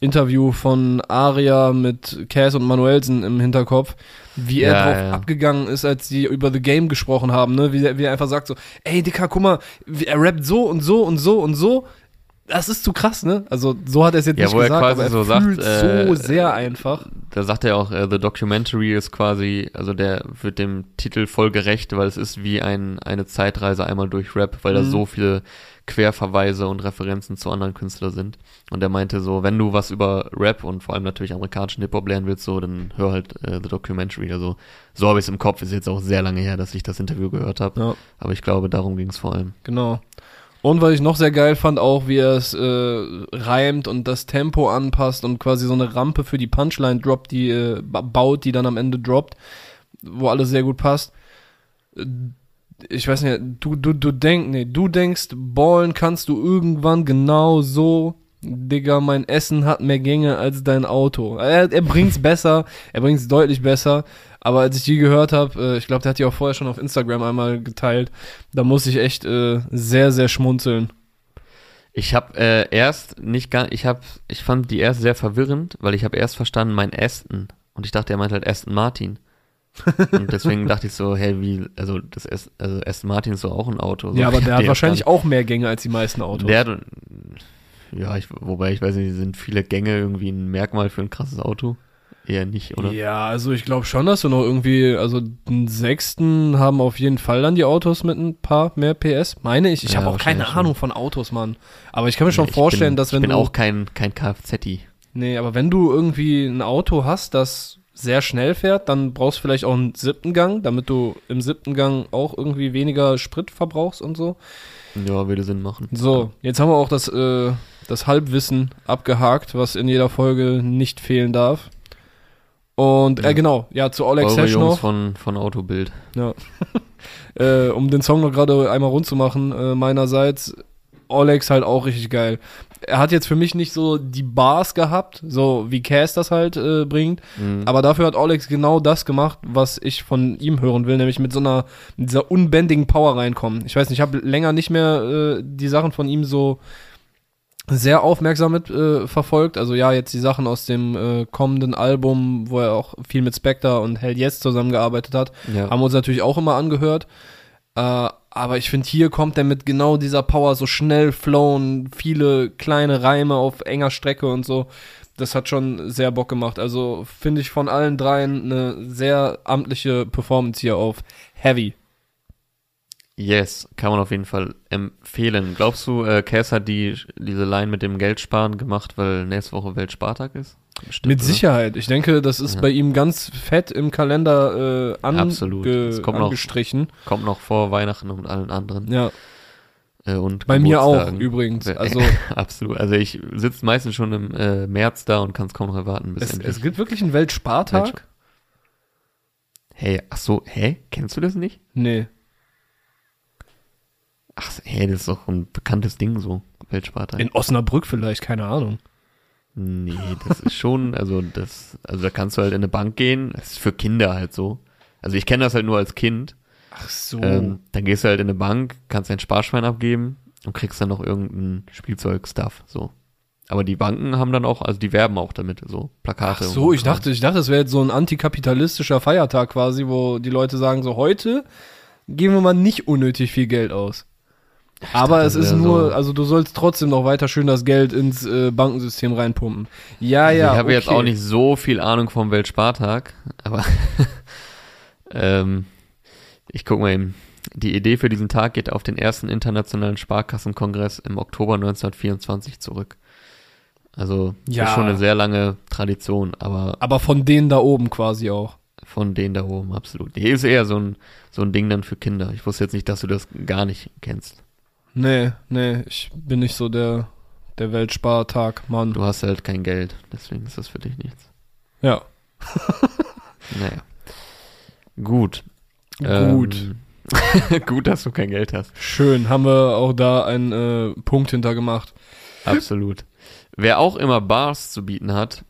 Interview von Aria mit Cass und Manuelsen im Hinterkopf, wie er Ja, drauf ja. abgegangen ist, als die über The Game gesprochen haben, ne? Wie, er- wie er einfach sagt so, ey Dicker, guck mal, er rappt so und so und so und so. Das ist zu krass, ne? Also so hat er es jetzt Ja, nicht wo er gesagt, quasi aber er so sagt, fühlt äh, so sehr einfach. Da sagt er auch, äh, The Documentary ist quasi, also der wird dem Titel voll gerecht, weil es ist wie ein, eine Zeitreise einmal durch Rap, weil da Mhm. so viele Querverweise und Referenzen zu anderen Künstlern sind. Und er meinte so, wenn du was über Rap und vor allem natürlich amerikanischen Hip-Hop lernen willst, so, dann hör halt äh, The Documentary. Also so habe ich es im Kopf. Ist jetzt auch sehr lange her, dass ich das Interview gehört habe. Ja. Aber ich glaube, darum ging es vor allem. Genau. Und was ich noch sehr geil fand, auch wie er es äh, reimt und das Tempo anpasst und quasi so eine Rampe für die Punchline droppt, die äh, ba- baut, die dann am Ende droppt, wo alles sehr gut passt. Ich weiß nicht, du, du, du denkst, nee, du denkst, ballen kannst du irgendwann genau so. Digga, mein Essen hat mehr Gänge als dein Auto. Er, er bringt's [laughs] besser, er bringt's deutlich besser. Aber als ich die gehört habe, äh, ich glaube, der hat die auch vorher schon auf Instagram einmal geteilt, da muss ich echt äh, sehr, sehr schmunzeln. Ich habe äh, erst nicht gar, ich habe, ich fand die erst sehr verwirrend, weil ich habe erst verstanden mein Aston und ich dachte, er meint halt Aston Martin. Und deswegen dachte ich so, hey, wie, also das Ast- also Aston Martin ist doch auch ein Auto. So, ja, aber [laughs] der hat wahrscheinlich auch mehr Gänge als die meisten Autos. Der, hat- ja, ich, wobei ich weiß nicht, sind viele Gänge irgendwie ein Merkmal für ein krasses Auto? Eher nicht, oder? Ja, also ich glaube schon, dass du noch irgendwie, also den sechsten haben auf jeden Fall dann die Autos mit ein paar mehr PS, meine ich. Ich Ja, habe auch keine wahrscheinlich Ahnung von Autos, Mann. Aber ich kann mir schon Ich vorstellen, bin, dass wenn ich bin du auch kein kein Kfz-I. Nee, aber wenn du irgendwie ein Auto hast, das sehr schnell fährt, dann brauchst du vielleicht auch einen siebten Gang, damit du im siebten Gang auch irgendwie weniger Sprit verbrauchst und so. Ja, würde Sinn machen. So, jetzt haben wir auch das, äh, das Halbwissen abgehakt, was in jeder Folge nicht fehlen darf. Und, äh, Ja. genau, ja, zu Eure Sesh Jungs von von Autobild. ja. [laughs] äh, um den Song noch gerade einmal rund zu machen, äh, meinerseits, Olex halt auch richtig geil. Er hat jetzt für mich nicht so die Bars gehabt, so wie Cass das halt äh, bringt, Mhm. aber dafür hat Olex genau das gemacht, was ich von ihm hören will, nämlich mit so einer, mit dieser unbändigen Power reinkommen. Ich weiß nicht, ich habe länger nicht mehr äh, die Sachen von ihm so sehr aufmerksam mit äh, verfolgt. Also ja, jetzt die Sachen aus dem äh, kommenden Album, wo er auch viel mit Spectre und Hell Yes zusammengearbeitet hat, ja. haben wir uns natürlich auch immer angehört. Äh, aber ich finde, hier kommt er mit genau dieser Power so schnell flown, viele kleine Reime auf enger Strecke und so. Das hat schon sehr Bock gemacht. Also finde ich von allen dreien eine sehr amtliche Performance hier auf Heavy. Yes, kann man auf jeden Fall empfehlen. Glaubst du, äh, Cass hat die, diese Line mit dem Geldsparen gemacht, weil nächste Woche Weltspartag ist? Bestimmt, Mit? Sicherheit. Ich denke, das ist Ja. bei ihm ganz fett im Kalender äh, ange Absolut. Es kommt noch- angestrichen. Kommt noch vor Weihnachten und allen anderen. Ja, Äh, und bei mir auch übrigens. Also [laughs] Absolut. Also ich sitze meistens schon im äh, März da und kann es kaum noch erwarten, bis es, endlich. es gibt wirklich einen Weltspartag? hey, ach so, hä? Kennst du das nicht? Nee. Ach, hä, das ist doch ein bekanntes Ding so, Weltspartag. In Osnabrück vielleicht, keine Ahnung. Nee, das ist schon, also das, also da kannst du halt in eine Bank gehen, das ist für Kinder halt so. Also ich kenne das halt nur als Kind. Ach so. Ähm, dann gehst du halt in eine Bank, kannst dein Sparschwein abgeben und kriegst dann noch irgendein Spielzeug-Stuff, so. Aber die Banken haben dann auch, also die werben auch damit, so Plakate. Ach so, ich dachte, ich dachte, es wäre jetzt so ein antikapitalistischer Feiertag quasi, wo die Leute sagen, so heute geben wir mal nicht unnötig viel Geld aus. Aber es ist nur, so- also du sollst trotzdem noch weiter schön das Geld ins äh, Bankensystem reinpumpen. Ja, Also ja. ich habe jetzt okay. auch nicht so viel Ahnung vom Weltspartag, aber [laughs] ähm, ich guck mal eben. Die Idee für diesen Tag geht auf den ersten internationalen Sparkassenkongress im Oktober 1924 zurück. Also Ja. ist schon eine sehr lange Tradition, aber Aber von denen da oben quasi auch. von denen da oben absolut. Hier ist eher so ein so ein Ding dann für Kinder. Ich wusste jetzt nicht, dass du das gar nicht kennst. Nee, nee, ich bin nicht so der, der Weltspartag, Mann. Du hast halt kein Geld, deswegen ist das für dich nichts. Ja. [laughs] Naja. Gut. Gut. Ähm, [laughs] gut, dass du kein Geld hast. Schön, haben wir auch da einen äh, Punkt hinter gemacht. Absolut. Wer auch immer Bars zu bieten hat,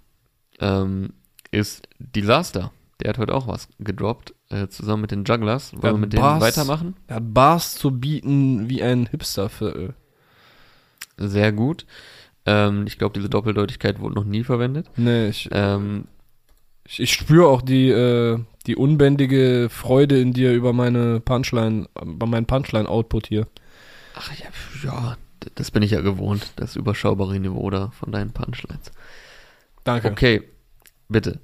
ähm, ist Disaster. Der hat heute auch was gedroppt, äh, zusammen mit den Jugglers. Wollen wir mit denen Bars- weitermachen? Er hat Bars zu bieten wie ein Hipsterviertel. Sehr gut. Ähm, ich glaube, diese Doppeldeutigkeit wurde noch nie verwendet. Nee, ich, Ähm, ich, ich spüre auch die, äh, die unbändige Freude in dir über meine Punchline, über meinen Punchline-Output hier. ach ja, ja, das bin ich ja gewohnt, das überschaubare Niveau da von deinen Punchlines. Danke. Okay, bitte.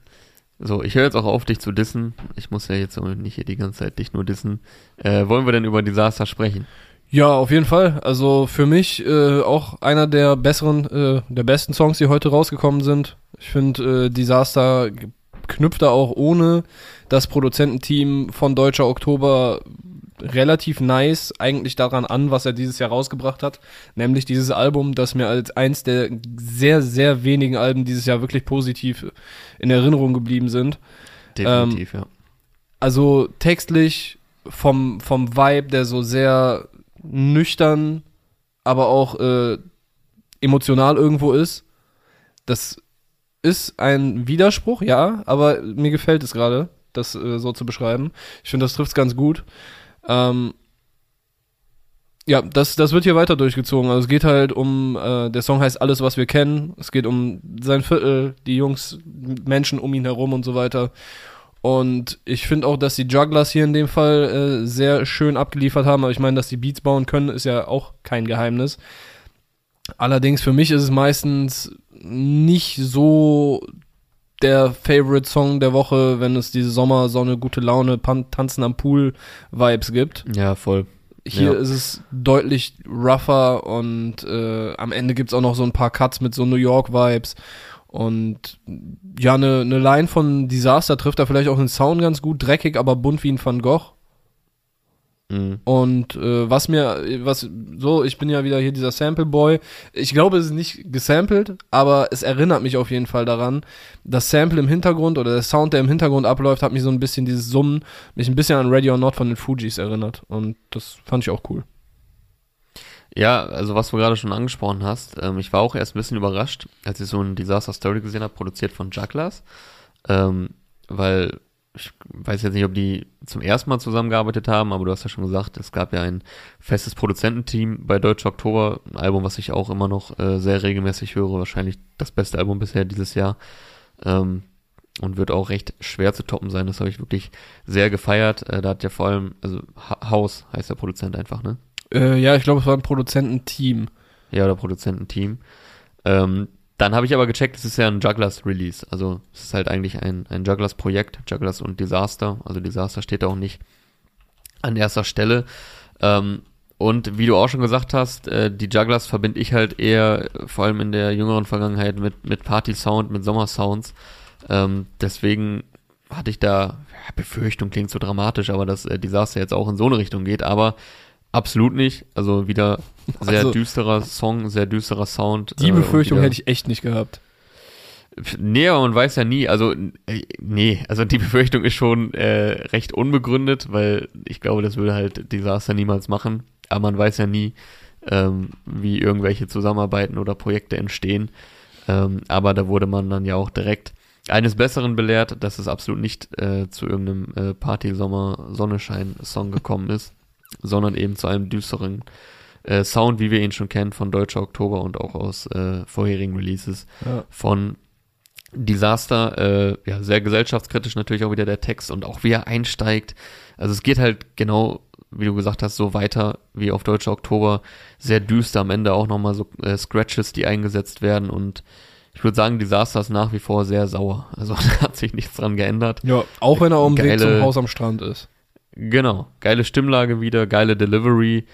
So, ich höre jetzt auch auf, dich zu dissen. Ich muss ja jetzt nicht hier die ganze Zeit dich nur dissen. Äh, wollen wir denn über Disaster sprechen? Ja, auf jeden Fall. Also für mich äh, auch einer der besseren, äh, der besten Songs, die heute rausgekommen sind. Ich finde, äh, Disaster g- knüpft da auch ohne das Produzententeam von Deutscher Oktober relativ nice eigentlich daran an, was er dieses Jahr rausgebracht hat. Nämlich dieses Album, das mir als eins der sehr, sehr wenigen Alben dieses Jahr wirklich positiv in Erinnerung geblieben sind. Definitiv, ja. Also textlich vom, vom Vibe, der so sehr nüchtern, aber auch äh, emotional irgendwo ist. Das ist ein Widerspruch, ja, aber mir gefällt es gerade, das äh, so zu beschreiben. Ich finde, das trifft es ganz gut. Ähm, ja, das, das wird hier weiter durchgezogen. Also es geht halt um, äh, der Song heißt Alles, was wir kennen. Es geht um sein Viertel, die Jungs, Menschen um ihn herum und so weiter. Und ich finde auch, dass die Jugglers hier in dem Fall äh, sehr schön abgeliefert haben. Aber ich meine, dass die Beats bauen können, ist ja auch kein Geheimnis. Allerdings für mich ist es meistens nicht so der Favorite Song der Woche, wenn es diese Sommersonne, gute Laune, Pan Tanzen am Pool Vibes gibt. Ja, voll. Hier Ja. ist es deutlich rougher und äh, am Ende gibt's auch noch so ein paar Cuts mit so New York Vibes. Und ja, eine ne Line von Disaster trifft da vielleicht auch den Sound ganz gut, dreckig, aber bunt wie ein Van Gogh. Mhm. Und äh, was mir, was so, ich bin ja wieder hier dieser Sample Boy. Ich glaube, es ist nicht gesampelt, aber es erinnert mich auf jeden Fall daran. Das Sample im Hintergrund oder der Sound, der im Hintergrund abläuft, hat mich so ein bisschen dieses Summen, mich ein bisschen an Ready or Not von den Fujis erinnert. Und das fand ich auch cool. Ja, also was du gerade schon angesprochen hast, ähm, ich war auch erst ein bisschen überrascht, als ich so ein Disaster Story gesehen habe, produziert von Jugglers, ähm, weil ich weiß jetzt nicht, ob die zum ersten Mal zusammengearbeitet haben, aber du hast ja schon gesagt, es gab ja ein festes Produzententeam bei Deutsche Oktober, ein Album, was ich auch immer noch äh, sehr regelmäßig höre, wahrscheinlich das beste Album bisher dieses Jahr ähm, und wird auch recht schwer zu toppen sein, das habe ich wirklich sehr gefeiert, äh, da hat ja vor allem, also Ha- Haus heißt der Produzent einfach, ne? Äh, ja, ich glaube, es war ein Produzententeam. Ja, oder Produzententeam. Ähm, dann habe ich aber gecheckt, es ist ja ein Jugglers-Release. Also es ist halt eigentlich ein, ein Jugglers-Projekt, Jugglers und Disaster. Also Disaster steht auch nicht an erster Stelle. Ähm, und wie du auch schon gesagt hast, äh, die Jugglers verbinde ich halt eher, vor allem in der jüngeren Vergangenheit, mit, mit Party-Sound, mit Sommersounds. Ähm, deswegen hatte ich da, ja, Befürchtung klingt so dramatisch, aber dass äh, Disaster jetzt auch in so eine Richtung geht, aber absolut nicht. Also wieder sehr Also- düsterer Song, sehr düsterer Sound. Die äh, Befürchtung hätte ich echt nicht gehabt. Nee, aber man weiß ja nie, also äh, nee, also die [laughs] Befürchtung ist schon äh, recht unbegründet, weil ich glaube, das würde halt Disaster niemals machen. Aber man weiß ja nie, ähm, wie irgendwelche Zusammenarbeiten oder Projekte entstehen. Ähm, aber da wurde man dann ja auch direkt eines Besseren belehrt, dass es absolut nicht äh, zu irgendeinem äh, Party-Sommer-Sonnenschein-Song gekommen ist, sondern eben zu einem düsteren äh, Sound, wie wir ihn schon kennen von Deutscher Oktober und auch aus äh, vorherigen Releases Ja. von Disaster. Äh, ja, sehr gesellschaftskritisch natürlich auch wieder der Text und auch wie er einsteigt. Also es geht halt genau, wie du gesagt hast, so weiter wie auf Deutscher Oktober. Sehr düster am Ende auch nochmal so äh, Scratches, die eingesetzt werden und ich würde sagen, Disaster ist nach wie vor sehr sauer. Also [laughs] da hat sich nichts dran geändert. Ja, auch wenn er auf dem Weg zum Haus am Strand ist. Genau, geile Stimmlage wieder, geile Delivery.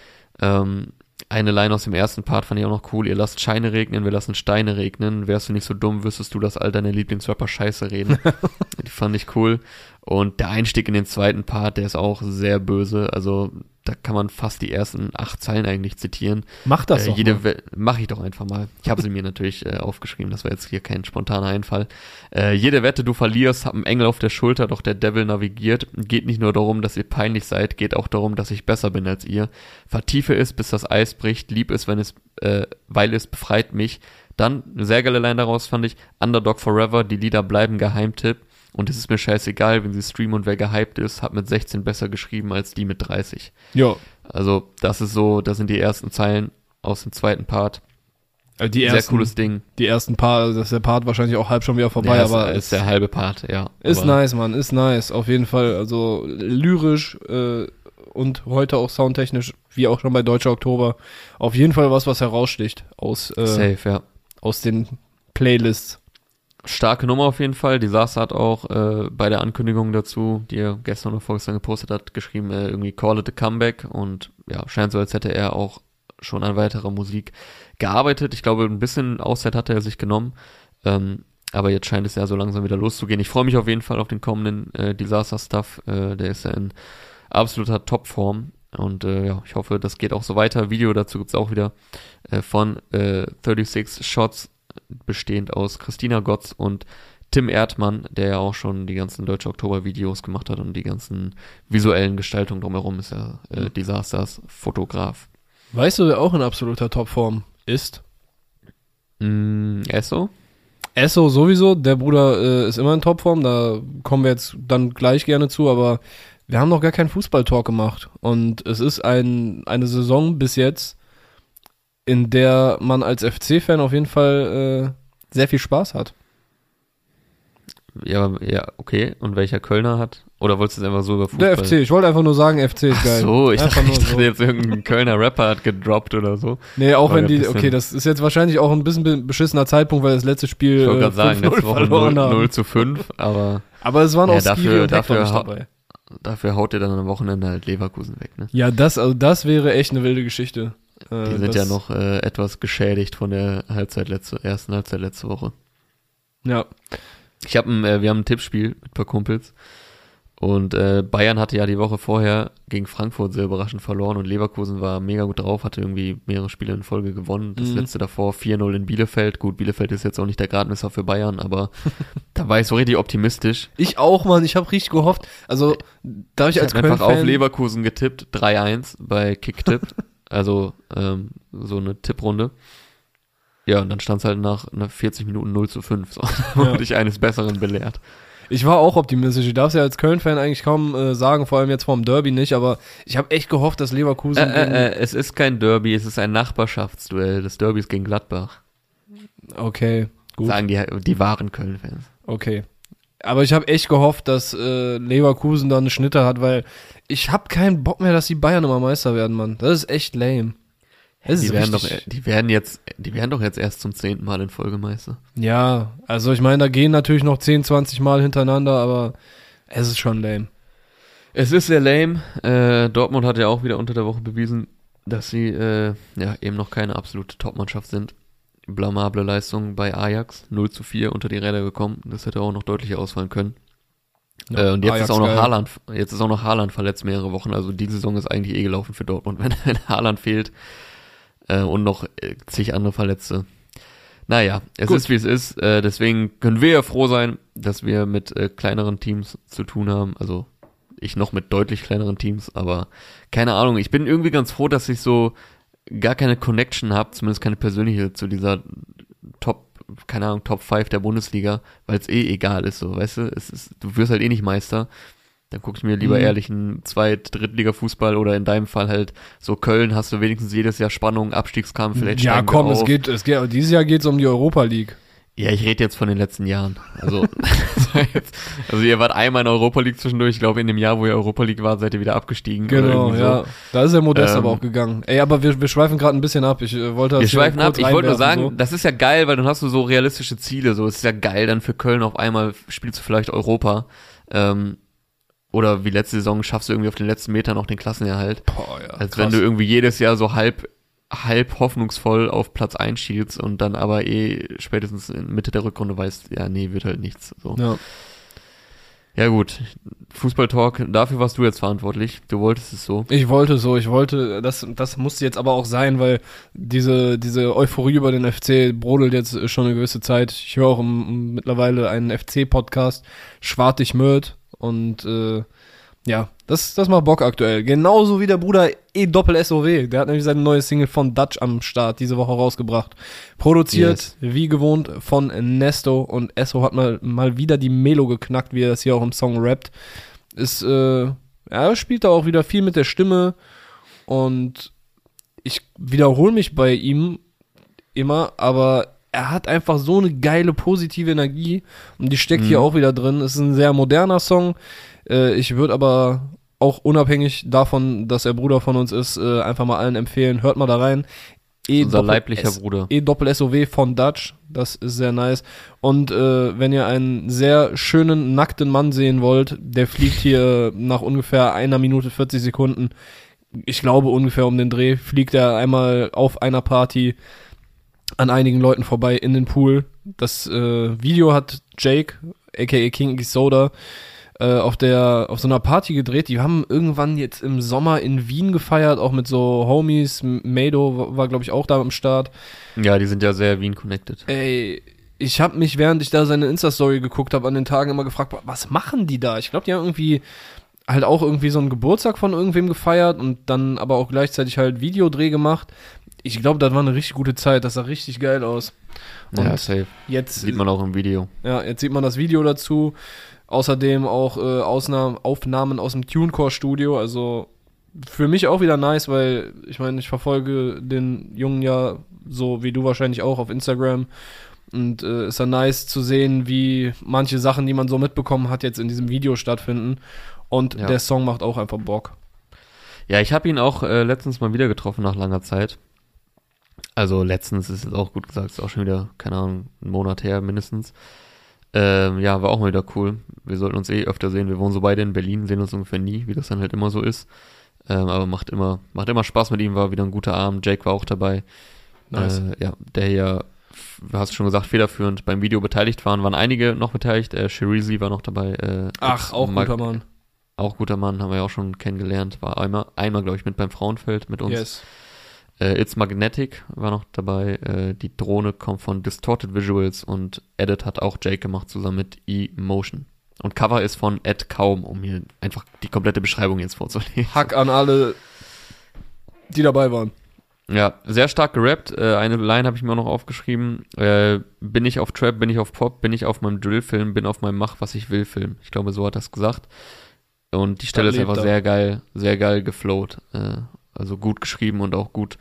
Ähm, eine Line aus dem ersten Part fand ich auch noch cool. Ihr lasst Scheine regnen, wir lassen Steine regnen. Wärst du nicht so dumm, wüsstest du, dass all deine Lieblingsrapper scheiße reden. [laughs] Die fand ich cool. Und der Einstieg in den zweiten Part, der ist auch sehr böse. Also da kann man fast die ersten acht Zeilen eigentlich zitieren. Mach das äh, doch jede mal. Mach ich doch einfach mal. Ich habe sie mir [laughs] natürlich äh, aufgeschrieben, das war jetzt hier kein spontaner Einfall. Äh, jede Wette du verlierst, hab einen Engel auf der Schulter, doch der Devil navigiert. Geht nicht nur darum, dass ihr peinlich seid, geht auch darum, dass ich besser bin als ihr. Vertiefe es, bis das Eis bricht, lieb es, wenn es, äh, weil es befreit mich. Dann, eine sehr geile Line daraus fand ich, Underdog Forever, die Lieder bleiben Geheimtipp. Und es ist mir scheißegal, wenn sie streamen und wer gehypt ist, hat mit 16 besser geschrieben als die mit 30. Ja, Also, das ist so, das sind die ersten Zeilen aus dem zweiten Part. äh, die Sehr ersten, cooles Ding. die ersten paar, das ist der Part wahrscheinlich auch halb schon wieder vorbei, ja, aber ist, ist der halbe Part, ja. Ist aber, nice, Mann, ist nice, auf jeden Fall. Also lyrisch äh, und heute auch soundtechnisch, wie auch schon bei Deutscher Oktober, auf jeden Fall was, was heraussticht aus, äh, Safe, ja. aus den Playlists. Starke Nummer auf jeden Fall. Disaster hat auch äh, bei der Ankündigung dazu, die er gestern oder vorgestern gepostet hat, geschrieben, äh, irgendwie Call it a Comeback und ja, scheint so, als hätte er auch schon an weiterer Musik gearbeitet. Ich glaube, ein bisschen Auszeit hatte er sich genommen. Ähm, aber jetzt scheint es ja so langsam wieder loszugehen. Ich freue mich auf jeden Fall auf den kommenden äh, Disaster-Stuff. Äh, der ist ja in absoluter Topform. Und äh, ja, ich hoffe, das geht auch so weiter. Video dazu gibt's auch wieder äh, von äh, 36 Shots, bestehend aus Christina Gotz und Tim Erdmann, der ja auch schon die ganzen Deutsche Oktober-Videos gemacht hat und die ganzen visuellen Gestaltungen drumherum ist ja äh, Disasters Fotograf. Weißt du, wer auch in absoluter Topform ist? Mm, Esso? Esso sowieso, der Bruder äh, ist immer in Topform, da kommen wir jetzt dann gleich gerne zu, aber wir haben noch gar keinen Fußballtalk gemacht und es ist ein, eine Saison bis jetzt, in der man als FC-Fan auf jeden Fall äh, sehr viel Spaß hat. Ja, ja, okay. Und welcher Kölner hat? Oder wolltest du es einfach so über Fußball? Der FC, ich wollte einfach nur sagen, FC ist Ach geil. so, ich einfach dachte, ich dachte so. jetzt irgendein Kölner Rapper hat gedroppt oder so. Nee, auch War wenn die, okay, das ist jetzt wahrscheinlich auch ein bisschen be- beschissener Zeitpunkt, weil das letzte Spiel Ich äh, sagen, 5-0 letzte Woche 0, verloren haben. 0 zu 5, aber Aber es waren Ja, auch dafür- und dafür nicht dabei. dafür haut ihr dann am Wochenende halt Leverkusen weg, ne? Ja, das, also das wäre echt eine wilde Geschichte. Äh, Die sind ja noch äh, etwas geschädigt von der Halbzeit letzte, ersten Halbzeit letzte Woche. Ja, Ich habe ein, äh, wir haben ein Tippspiel mit ein paar Kumpels und äh, Bayern hatte ja die Woche vorher gegen Frankfurt sehr überraschend verloren und Leverkusen war mega gut drauf, hatte irgendwie mehrere Spiele in Folge gewonnen. Das Mhm. letzte davor 4-0 in Bielefeld. Gut, Bielefeld ist jetzt auch nicht der Gradmesser für Bayern, aber [laughs] da war ich so richtig optimistisch. ich auch, Mann. Ich habe richtig gehofft. Also, da ich Ich als habe einfach auf. Leverkusen getippt, 3-1 bei Kicktipp, [laughs] also ähm, so eine Tipprunde. Ja, und dann stand es halt nach, nach 40 Minuten 0 zu 5. So. [laughs] Ja. wurde ich eines Besseren belehrt. Ich war auch optimistisch. Ich darf es ja als Köln-Fan eigentlich kaum äh, sagen, vor allem jetzt vorm Derby nicht, aber ich habe echt gehofft, dass Leverkusen... Äh, äh, äh, es ist kein Derby, es ist ein Nachbarschaftsduell. Das Derby ist gegen Gladbach. Okay, gut. Sagen die, die wahren Köln-Fans. Okay. Aber ich habe echt gehofft, dass äh, Leverkusen da eine Schnitte hat, weil ich habe keinen Bock mehr, dass die Bayern immer Meister werden, Mann. Das ist echt lame. Das Die werden, doch, die werden jetzt, die werden doch jetzt erst zum zehnten Mal in Folge Meister. Ja, also ich meine, da gehen natürlich noch 10, 20 Mal hintereinander, aber es ist schon lame. Es ist sehr lame. Äh, Dortmund hat ja auch wieder unter der Woche bewiesen, dass sie äh, ja eben noch keine absolute Topmannschaft sind. Blamable Leistung bei Ajax, 0 zu 4 unter die Räder gekommen. Das hätte auch noch deutlicher ausfallen können. Ja, äh, und jetzt Ajax ist auch noch geil. Haaland, jetzt ist auch noch Haaland verletzt mehrere Wochen. Also die Saison ist eigentlich eh gelaufen für Dortmund, [laughs] wenn, wenn Haaland fehlt äh, und noch äh, zig andere Verletzte. Naja, es Gut. ist wie es ist. Äh, deswegen können wir ja froh sein, dass wir mit äh, kleineren Teams zu tun haben. Also ich noch mit deutlich kleineren Teams, aber keine Ahnung. Ich bin irgendwie ganz froh, dass ich so gar keine Connection habe, zumindest keine persönliche zu dieser Top keine Ahnung, Top 5 der Bundesliga, weil es eh egal ist, so, weißt du, es ist, du wirst halt eh nicht Meister. Dann gucke ich mir lieber Mhm. ehrlich einen Zweit-, Drittliga-Fußball oder in deinem Fall halt so Köln, hast du wenigstens jedes Jahr Spannung, Abstiegskampf, vielleicht ja, komm, es geht, es geht, dieses Jahr geht es um die Europa League. Ja, ich rede jetzt von den letzten Jahren. Also, [laughs] also ihr wart einmal in Europa League zwischendurch. Ich glaube, in dem Jahr, wo ihr Europa League wart, seid ihr wieder abgestiegen. Genau, irgendwie ja. Da ist der Modest Ähm, aber auch gegangen. Ey, aber wir, wir schweifen gerade ein bisschen ab. Ich äh, wollte Wir schweifen ab. Ich wollte nur sagen, reinwerfen, das ist ja geil, weil dann hast du so realistische Ziele. So, es ist ja geil, dann für Köln auf einmal spielst du vielleicht Europa. Ähm, oder wie letzte Saison schaffst du irgendwie auf den letzten Metern noch den Klassenerhalt. So. Boah, ja, Als krass. wenn du irgendwie jedes Jahr so halb halb hoffnungsvoll auf Platz einschielst und dann aber eh spätestens in Mitte der Rückrunde weißt, ja, nee, wird halt nichts. So. ja. Ja gut, Fußballtalk, dafür warst du jetzt verantwortlich. Du wolltest es so. Ich wollte so, ich wollte, das, das musste jetzt aber auch sein, weil diese, diese Euphorie über den FC brodelt jetzt schon eine gewisse Zeit. Ich höre auch im, mittlerweile einen FC-Podcast, Schwartig Mörd und äh, ja, das, das macht Bock aktuell. Genauso wie der Bruder E-Doppel-SOW. Der hat nämlich seine neue Single von Dutch am Start diese Woche rausgebracht. Produziert, Yes. wie gewohnt, von Nesto und Esso hat mal, mal wieder die Melo geknackt, wie er das hier auch im Song rappt. Ist, äh, er spielt da auch wieder viel mit der Stimme und ich wiederhole mich bei ihm immer, aber er hat einfach so eine geile positive Energie und die steckt hier Mhm. auch wieder drin. Es ist ein sehr moderner Song. Äh, ich würde aber auch unabhängig davon, dass er Bruder von uns ist, äh, einfach mal allen empfehlen, hört mal da rein. E Unser leiblicher S- Bruder. E-Doppel-SOW von Dutch, das ist sehr nice. Und äh, wenn ihr einen sehr schönen, nackten Mann sehen wollt, der fliegt hier nach ungefähr einer Minute 40 Sekunden, ich glaube ungefähr um den Dreh, fliegt er einmal auf einer Party an einigen Leuten vorbei in den Pool. Das äh, Video hat Jake, aka King Soda, äh, auf der auf so einer Party gedreht. Die haben irgendwann jetzt im Sommer in Wien gefeiert, auch mit so Homies. Mado war, war glaube ich auch da am Start. Ja, die sind ja sehr Wien connected. Ey, ich habe mich, während ich da seine Insta-Story geguckt habe, an den Tagen immer gefragt, was machen die da? Ich glaube, die haben irgendwie halt auch irgendwie so einen Geburtstag von irgendwem gefeiert und dann aber auch gleichzeitig halt Videodreh gemacht. Ich glaube, das war eine richtig gute Zeit. Das sah richtig geil aus. Und ja, safe. jetzt Sieht man auch im Video. ja, jetzt sieht man das Video dazu. Außerdem auch äh, Ausnahmen, Aufnahmen aus dem TuneCore-Studio. Also für mich auch wieder nice, weil ich meine, ich verfolge den Jungen ja so wie du wahrscheinlich auch auf Instagram. Und äh, ist ja nice zu sehen, wie manche Sachen, die man so mitbekommen hat, jetzt in diesem Video stattfinden. Und Ja. der Song macht auch einfach Bock. Ja, ich habe ihn auch äh, letztens mal wieder getroffen nach langer Zeit. Also letztens ist jetzt auch gut gesagt, ist auch schon wieder, keine Ahnung, einen Monat her mindestens. Ähm, ja, war auch mal wieder cool. Wir sollten uns eh öfter sehen. Wir wohnen so beide in Berlin, sehen uns ungefähr nie, wie das dann halt immer so ist. Ähm, aber macht immer, macht immer Spaß mit ihm, war wieder ein guter Abend. Jake war auch dabei. Nice. Äh, ja, der ja, f- du hast schon gesagt, federführend beim Video beteiligt waren, waren einige noch beteiligt. Äh, Shirizi war noch dabei. Äh, Ach, auch Mag- guter Mann. Auch guter Mann, haben wir ja auch schon kennengelernt. War einmal, einmal glaube ich, mit beim Frauenfeld mit uns. Yes. Äh, It's Magnetic war noch dabei. Äh, die Drohne kommt von Distorted Visuals und Edit hat auch Jake gemacht zusammen mit E-Motion. Und Cover ist von Ed Kaum, um hier einfach die komplette Beschreibung jetzt vorzulesen. Hack an alle, die dabei waren. Ja, sehr stark gerappt. Äh, eine Line habe ich mir auch noch aufgeschrieben. Äh, bin ich auf Trap, bin ich auf Pop, bin ich auf meinem Drill-Film, bin auf meinem Mach, was ich will Film. Ich glaube, so hat er es gesagt. Und die Stelle Das ist einfach sehr geil, sehr geil geflowt. Äh, also gut geschrieben und auch gut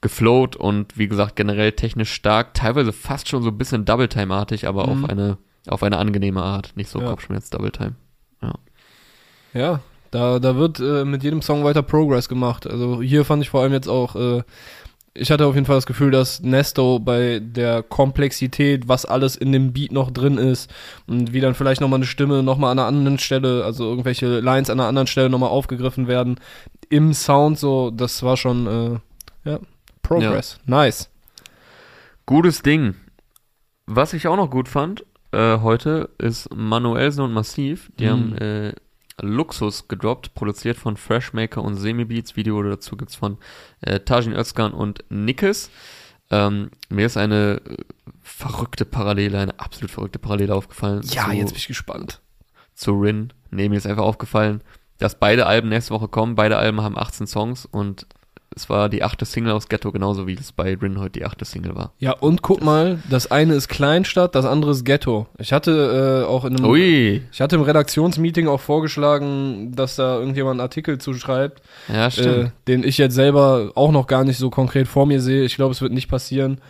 geflowt und wie gesagt generell technisch stark. Teilweise fast schon so ein bisschen Double-Time-artig, aber Mhm. auf eine auf eine angenehme Art. Nicht so Ja. Kopfschmerz-Double-Time. Ja, da, da wird äh, mit jedem Song weiter Progress gemacht. Also hier fand ich vor allem jetzt auch, äh, ich hatte auf jeden Fall das Gefühl, dass Nesto bei der Komplexität, was alles in dem Beat noch drin ist und wie dann vielleicht nochmal eine Stimme nochmal an einer anderen Stelle, also irgendwelche Lines an einer anderen Stelle nochmal aufgegriffen werden, im Sound so, das war schon, äh, ja, Progress. Nice. Gutes Ding. Was ich auch noch gut fand äh, heute ist Manuelsen und Massiv. Die Mhm. haben äh, Luxus gedroppt, produziert von Freshmaker und Semi-Beats. Video dazu gibt's von äh, Tajin Özkan und Nickes. Ähm, mir ist eine äh, verrückte Parallele, eine absolut verrückte Parallele aufgefallen. Ja, zu, jetzt bin ich gespannt. zu Rin. Nee, mir ist einfach aufgefallen, dass beide Alben nächste Woche kommen. Beide Alben haben 18 Songs und es war die achte Single aus Ghetto, genauso wie es bei Rin heute die achte Single war. Ja, und guck mal, das eine ist Kleinstadt, das andere ist Ghetto. Ich hatte äh, auch in einem Ui, ich hatte im Redaktionsmeeting auch vorgeschlagen, dass da irgendjemand einen Artikel zuschreibt, ja, äh, den ich jetzt selber auch noch gar nicht so konkret vor mir sehe. Ich glaube, es wird nicht passieren.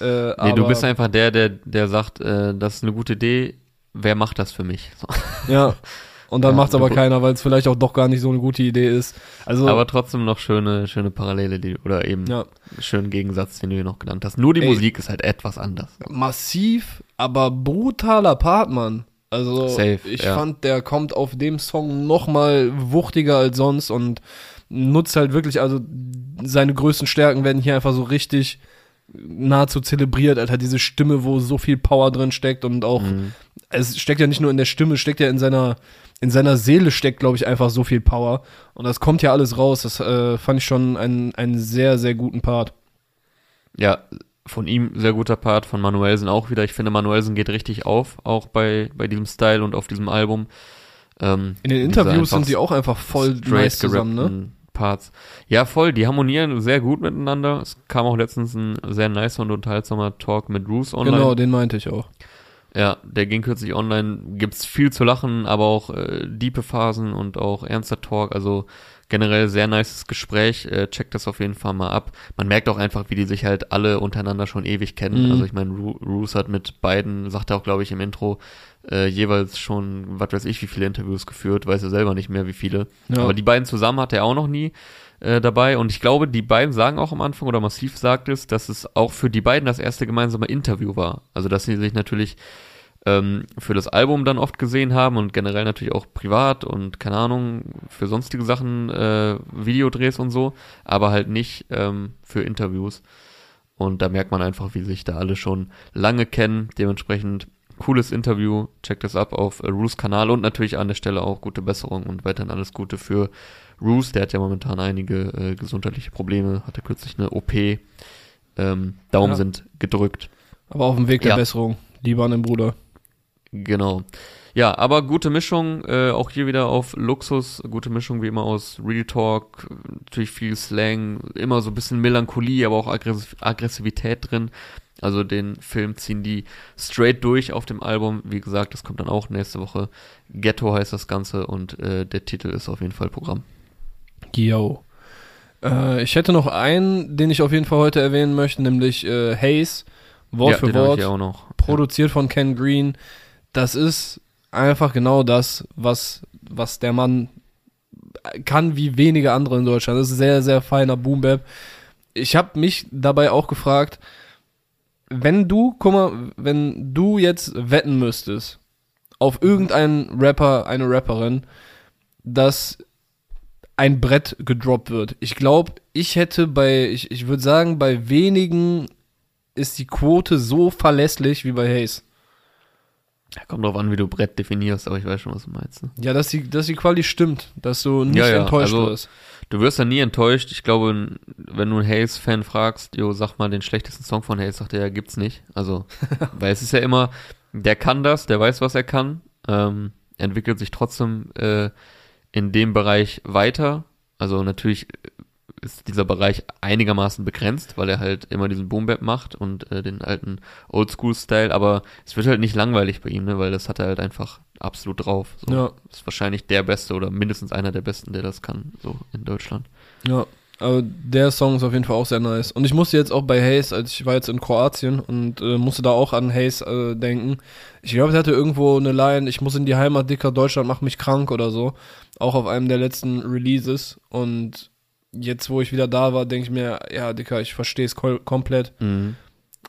Äh, nee, aber, du bist einfach der, der, der sagt, äh, das ist eine gute Idee, wer macht das für mich? So. Ja. [laughs] Und dann Ja, macht's aber keiner, weil es vielleicht auch doch gar nicht so eine gute Idee ist. Also, Aber trotzdem noch schöne, schöne Parallele, die, oder eben ja, schönen Gegensatz, den du hier noch genannt hast. Nur die Ey. Musik ist halt etwas anders. massiv, aber brutaler Part, Mann. Also Safe, ich ja. fand, der kommt auf dem Song noch mal wuchtiger als sonst und nutzt halt wirklich, also seine größten Stärken werden hier einfach so richtig nahezu zelebriert, Alter, diese Stimme, wo so viel Power drin steckt und auch, Mhm. es steckt ja nicht nur in der Stimme, es steckt ja in seiner, in seiner Seele steckt, glaube ich, einfach so viel Power und das kommt ja alles raus, das äh, fand ich schon einen, einen sehr, sehr guten Part. Ja, von ihm sehr guter Part, von Manuelsen auch wieder. Ich finde, Manuelsen geht richtig auf, auch bei, bei diesem Style und auf diesem Album. Ähm, In den Interviews sind die auch einfach voll nice zusammen, ne? Parts. Ja, voll, die harmonieren sehr gut miteinander. Es kam auch letztens ein sehr nice und unterhaltsamer Talk mit Roos online. Genau, den meinte ich auch. Ja, der ging kürzlich online. Gibt's viel zu lachen, aber auch äh, diepe Phasen und auch ernster Talk. Also generell sehr nices Gespräch. Äh, checkt das auf jeden Fall mal ab. Man merkt auch einfach, wie die sich halt alle untereinander schon ewig kennen. Mhm. Also ich meine, Ru Roos hat mit beiden, sagt er auch, glaube ich, im Intro, äh, jeweils schon, was weiß ich, wie viele Interviews geführt, weiß er selber nicht mehr, wie viele. Ja. Aber die beiden zusammen hat er auch noch nie äh, dabei. Und ich glaube, die beiden sagen auch am Anfang, oder Massiv sagt es, dass es auch für die beiden das erste gemeinsame Interview war. Also, dass sie sich natürlich ähm, für das Album dann oft gesehen haben und generell natürlich auch privat und keine Ahnung, für sonstige Sachen, äh, Videodrehs und so, aber halt nicht ähm, für Interviews. Und da merkt man einfach, wie sich da alle schon lange kennen. Dementsprechend cooles Interview. Checkt es ab auf äh, Roos Kanal und natürlich an der Stelle auch gute Besserung und weiterhin alles Gute für Roos. Der hat ja momentan einige äh, gesundheitliche Probleme, hatte kürzlich eine OP. Ähm, Daumen Ja. sind gedrückt. Aber auf dem Weg der Ja. Besserung. Lieber an den Bruder. Genau. Ja, aber gute Mischung, äh, auch hier wieder auf Luxus, gute Mischung wie immer aus Real Talk, natürlich viel Slang, immer so ein bisschen Melancholie, aber auch Aggressiv Aggressivität drin. Also den Film ziehen die straight durch auf dem Album. Wie gesagt, das kommt dann auch nächste Woche. Ghetto heißt das Ganze und äh, der Titel ist auf jeden Fall Programm. Yo. Äh, ich hätte noch einen, den ich auf jeden Fall heute erwähnen möchte, nämlich äh, Haze. Wort ja, für Wort. Ich auch noch. produziert von Ken Green. Das ist einfach genau das, was, was der Mann kann wie wenige andere in Deutschland. Das ist sehr, sehr feiner Boom Bap. Ich habe mich dabei auch gefragt, wenn du, guck mal, wenn du jetzt wetten müsstest auf irgendeinen Rapper, eine Rapperin, dass ein Brett gedroppt wird. Ich glaube, ich hätte bei, ich, ich würde sagen, bei wenigen ist die Quote so verlässlich wie bei Hayes. Ja, kommt drauf an, wie du Brett definierst, aber ich weiß schon, was du meinst. Ne? Ja, dass die, dass die Quali stimmt, dass du nicht Ja, ja, enttäuscht also- wirst. Du wirst ja nie enttäuscht. Ich glaube, wenn du einen Hayes-Fan fragst, jo, sag mal den schlechtesten Song von Hayes, sagt er, ja, gibt's nicht. Also, [laughs] weil es ist ja immer, der kann das, der weiß, was er kann, ähm, entwickelt sich trotzdem äh, in dem Bereich weiter. Also natürlich ist dieser Bereich einigermaßen begrenzt, weil er halt immer diesen Boom-Bap macht und äh, den alten Oldschool-Style, aber es wird halt nicht langweilig bei ihm, ne, weil das hat er halt einfach absolut drauf. So. Ja. Ist wahrscheinlich der Beste oder mindestens einer der Besten, der das kann, so in Deutschland. Ja, aber der Song ist auf jeden Fall auch sehr nice. Und ich musste jetzt auch bei Hayes, als ich war jetzt in Kroatien und äh, musste da auch an Hayes äh, denken. Ich glaube, er hatte irgendwo eine Line, ich muss in die Heimat, dicker Deutschland macht mich krank oder so. Auch auf einem der letzten Releases. Und jetzt, wo ich wieder da war, denke ich mir, ja, Dicker, ich verstehe es komplett. Mhm.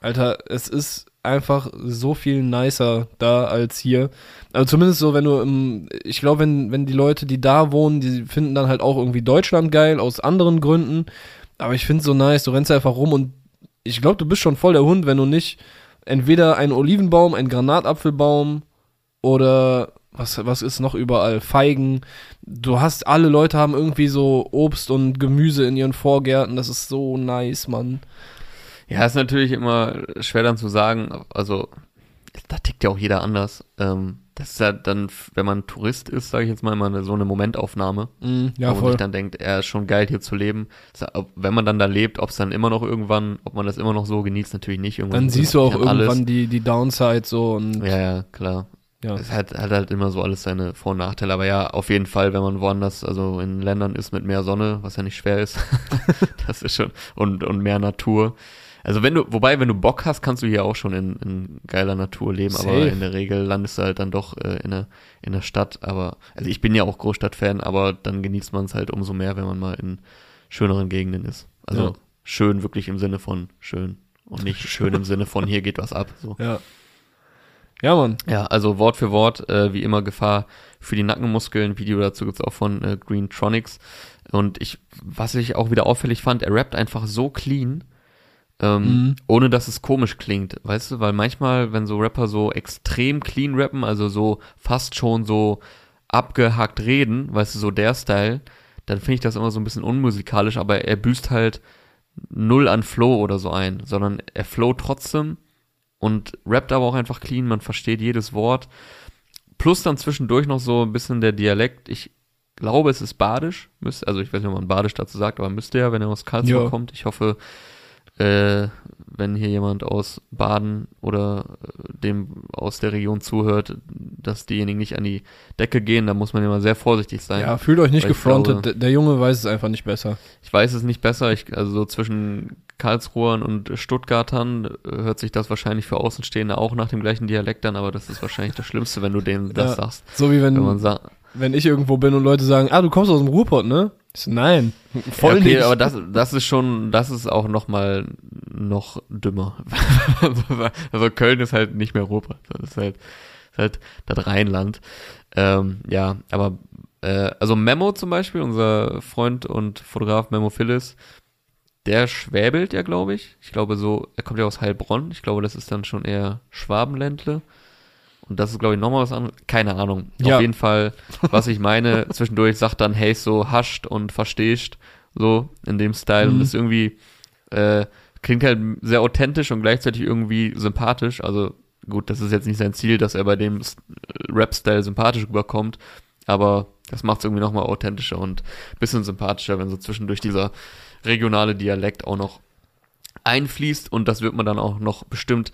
Alter, es ist einfach so viel nicer da als hier. Also zumindest so, wenn du im, ich glaube, wenn, wenn die Leute, die da wohnen, die finden dann halt auch irgendwie Deutschland geil, aus anderen Gründen. Aber ich finde so nice, du rennst einfach rum und ich glaube, du bist schon voll der Hund, wenn du nicht entweder einen Olivenbaum, einen Granatapfelbaum oder was, was ist noch überall? Feigen. Du hast, alle Leute haben irgendwie so Obst und Gemüse in ihren Vorgärten. Das ist so nice, Mann. Ja, ist natürlich immer schwer dann zu sagen, also da tickt ja auch jeder anders. Ähm, das ist ja dann, wenn man Tourist ist, sage ich jetzt mal, immer so eine Momentaufnahme. Mm, ja, wo man voll. sich dann denkt, er ist schon geil hier zu leben. Wenn man dann da lebt, ob es dann immer noch irgendwann, ob man das immer noch so genießt, natürlich nicht. Irgendwann Dann siehst du auch alles- irgendwann die, die Downside so und Ja, ja, klar. Ja. Es hat, hat halt immer so alles seine Vor- und Nachteile. Aber ja, auf jeden Fall, wenn man woanders, also in Ländern ist mit mehr Sonne, was ja nicht schwer ist, [laughs] das ist schon, und, und mehr Natur. Also wenn du, wobei, wenn du Bock hast, kannst du hier auch schon in, in geiler Natur leben, aber Safe. in der Regel landest du halt dann doch äh, in, der, in der Stadt. Aber, also ich bin ja auch Großstadtfan, aber dann genießt man es halt umso mehr, wenn man mal in schöneren Gegenden ist. Also Ja. schön wirklich im Sinne von schön und nicht schön im Sinne von hier geht was ab. So. Ja. Ja, Mann. Ja, also Wort für Wort, äh, wie immer Gefahr für die Nackenmuskeln. Video dazu gibt's auch von äh, Green Tronics. Und ich, was ich auch wieder auffällig fand, er rappt einfach so clean, ähm, Mhm. ohne dass es komisch klingt, weißt du? Weil manchmal, wenn so Rapper so extrem clean rappen, also so fast schon so abgehackt reden, weißt du, so der Style, dann finde ich das immer so ein bisschen unmusikalisch, aber er büßt halt null an Flow oder so ein, sondern er flow trotzdem und rappt aber auch einfach clean, man versteht jedes Wort. Plus dann zwischendurch noch so ein bisschen der Dialekt. Ich glaube, es ist Badisch. Also ich weiß nicht, ob man Badisch dazu sagt, aber müsste ja, wenn er aus Karlsruhe Ja. kommt. Ich hoffe, äh, wenn hier jemand aus Baden oder äh, dem aus der Region zuhört, dass diejenigen nicht an die Decke gehen, da muss man immer sehr vorsichtig sein. Ja, fühlt euch nicht gefrontet. glaube- der, Junge weiß es einfach nicht besser. Ich weiß es nicht besser. Ich, also so zwischen Karlsruhern und Stuttgartern äh, hört sich das wahrscheinlich für Außenstehende auch nach dem gleichen Dialekt an, aber das ist wahrscheinlich das Schlimmste, wenn du denen das Ja. sagst. So wie wenn, Wenn wenn ich irgendwo bin und Leute sagen, ah, du kommst aus dem Ruhrpott, ne? Nein, voll okay, nicht. aber das, das ist schon, das ist auch noch mal noch dümmer. [laughs] also Köln ist halt nicht mehr Ruhrpott, das ist halt, ist halt das Rheinland. Ähm, ja, aber äh, also Memo zum Beispiel, unser Freund und Fotograf Memo Phyllis, der schwäbelt ja, glaube ich. Ich glaube so, er kommt ja aus Heilbronn. Ich glaube, das ist dann schon eher Schwabenländle. Und das ist, glaube ich, nochmal was anderes. Keine Ahnung. Ja. Auf jeden Fall, [laughs] was ich meine, zwischendurch sagt dann, hey, so hascht und verstehst, so in dem Style. Und Mhm. das ist irgendwie, äh, klingt halt sehr authentisch und gleichzeitig irgendwie sympathisch. Also gut, das ist jetzt nicht sein Ziel, dass er bei dem S- Rap-Style sympathisch rüberkommt, aber das macht es irgendwie nochmal authentischer und bisschen sympathischer, wenn so zwischendurch dieser regionale Dialekt auch noch einfließt und das wird man dann auch noch bestimmt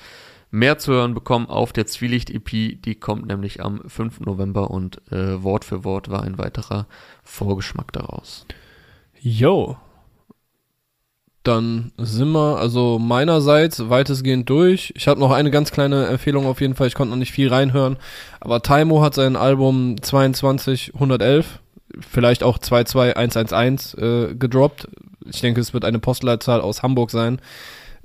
mehr zu hören bekommen auf der Zwielicht-EP, die kommt nämlich am 5. November und äh, Wort für Wort war ein weiterer Vorgeschmack daraus. Yo. Dann sind wir also meinerseits weitestgehend durch. Ich habe noch eine ganz kleine Empfehlung auf jeden Fall. Ich konnte noch nicht viel reinhören. Aber Taimo hat sein Album 22111, vielleicht auch 22111 äh, gedroppt. Ich denke, es wird eine Postleitzahl aus Hamburg sein.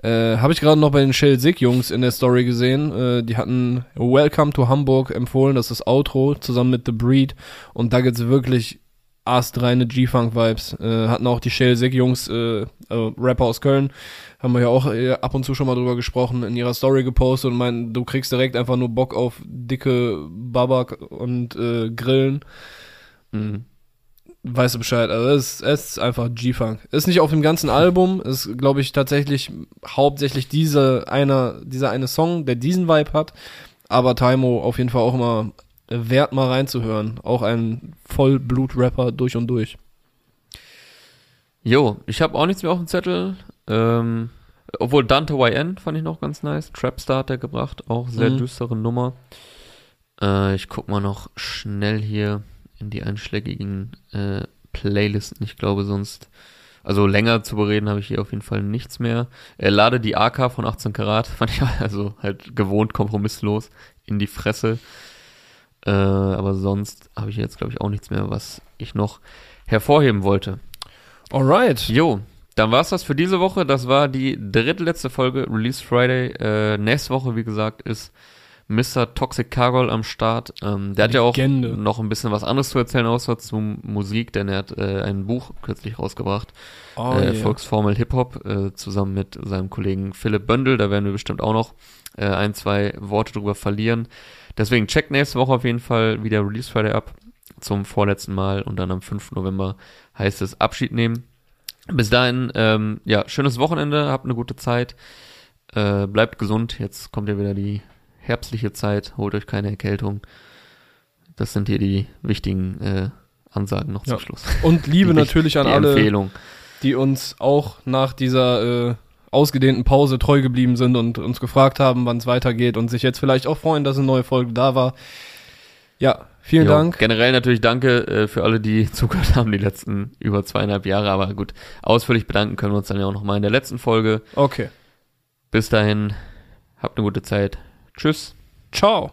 Äh, habe ich gerade noch bei den Shell Sick Jungs in der Story gesehen. Äh, die hatten Welcome to Hamburg empfohlen. Das ist das Outro zusammen mit The Breed. Und da gibt's wirklich astreine G-Funk-Vibes. Äh, hatten auch die Shell Sick Jungs, äh, also Rapper aus Köln, haben wir ja auch äh, ab und zu schon mal drüber gesprochen, in ihrer Story gepostet und meinen, du kriegst direkt einfach nur Bock auf dicke Babak und äh, Grillen. Mhm. Weißt du Bescheid, also es, es ist einfach G-Funk. Ist nicht auf dem ganzen Album, ist glaube ich tatsächlich hauptsächlich diese einer, dieser eine Song, der diesen Vibe hat, aber Taimo auf jeden Fall auch immer wert mal reinzuhören. Auch ein Vollblut-Rapper durch und durch. Jo, ich habe auch nichts mehr auf dem Zettel. Ähm, obwohl Dante YN fand ich noch ganz nice. Trapstar hat er gebracht, auch sehr Mhm. düstere Nummer. Äh, ich guck mal noch schnell hier in die einschlägigen äh, Playlisten. Ich glaube sonst, also länger zu bereden habe ich hier auf jeden Fall nichts mehr. Er lade die AK von 18 Karat, [laughs] fand ich also halt gewohnt kompromisslos in die Fresse. Äh, aber sonst habe ich jetzt glaube ich auch nichts mehr, was ich noch hervorheben wollte. Alright. Jo, dann war's das für diese Woche. Das war die drittletzte Folge Release Friday. Äh, nächste Woche, wie gesagt, ist Mr. Toxic Cargol am Start. Ähm, der hat ja auch Legende. noch ein bisschen was anderes zu erzählen, außer zu Musik, denn er hat äh, ein Buch kürzlich rausgebracht. Oh, äh, yeah. Erfolgsformel Hip-Hop, äh, zusammen mit seinem Kollegen Philipp Böndel. Da werden wir bestimmt auch noch äh, ein, zwei Worte drüber verlieren. Deswegen checkt nächste Woche auf jeden Fall wieder Release Friday ab zum vorletzten Mal und dann am 5. November heißt es Abschied nehmen. Bis dahin, ähm, ja, schönes Wochenende, habt eine gute Zeit, äh, bleibt gesund, jetzt kommt ja wieder die herbstliche Zeit, holt euch keine Erkältung Das sind hier die wichtigen äh, Ansagen noch zum Ja. Schluss. Und Liebe [laughs] Die- natürlich an die alle, Empfehlung. die uns auch nach dieser äh, ausgedehnten Pause treu geblieben sind und uns gefragt haben, wann es weitergeht und sich jetzt vielleicht auch freuen, dass eine neue Folge da war. Ja, vielen Jo, Dank. Generell natürlich danke äh, für alle, die [laughs] zugehört haben die letzten über zweieinhalb Jahre. Aber gut, ausführlich bedanken können wir uns dann ja auch nochmal in der letzten Folge. Okay. Bis dahin, habt eine gute Zeit. Tschüss. Ciao.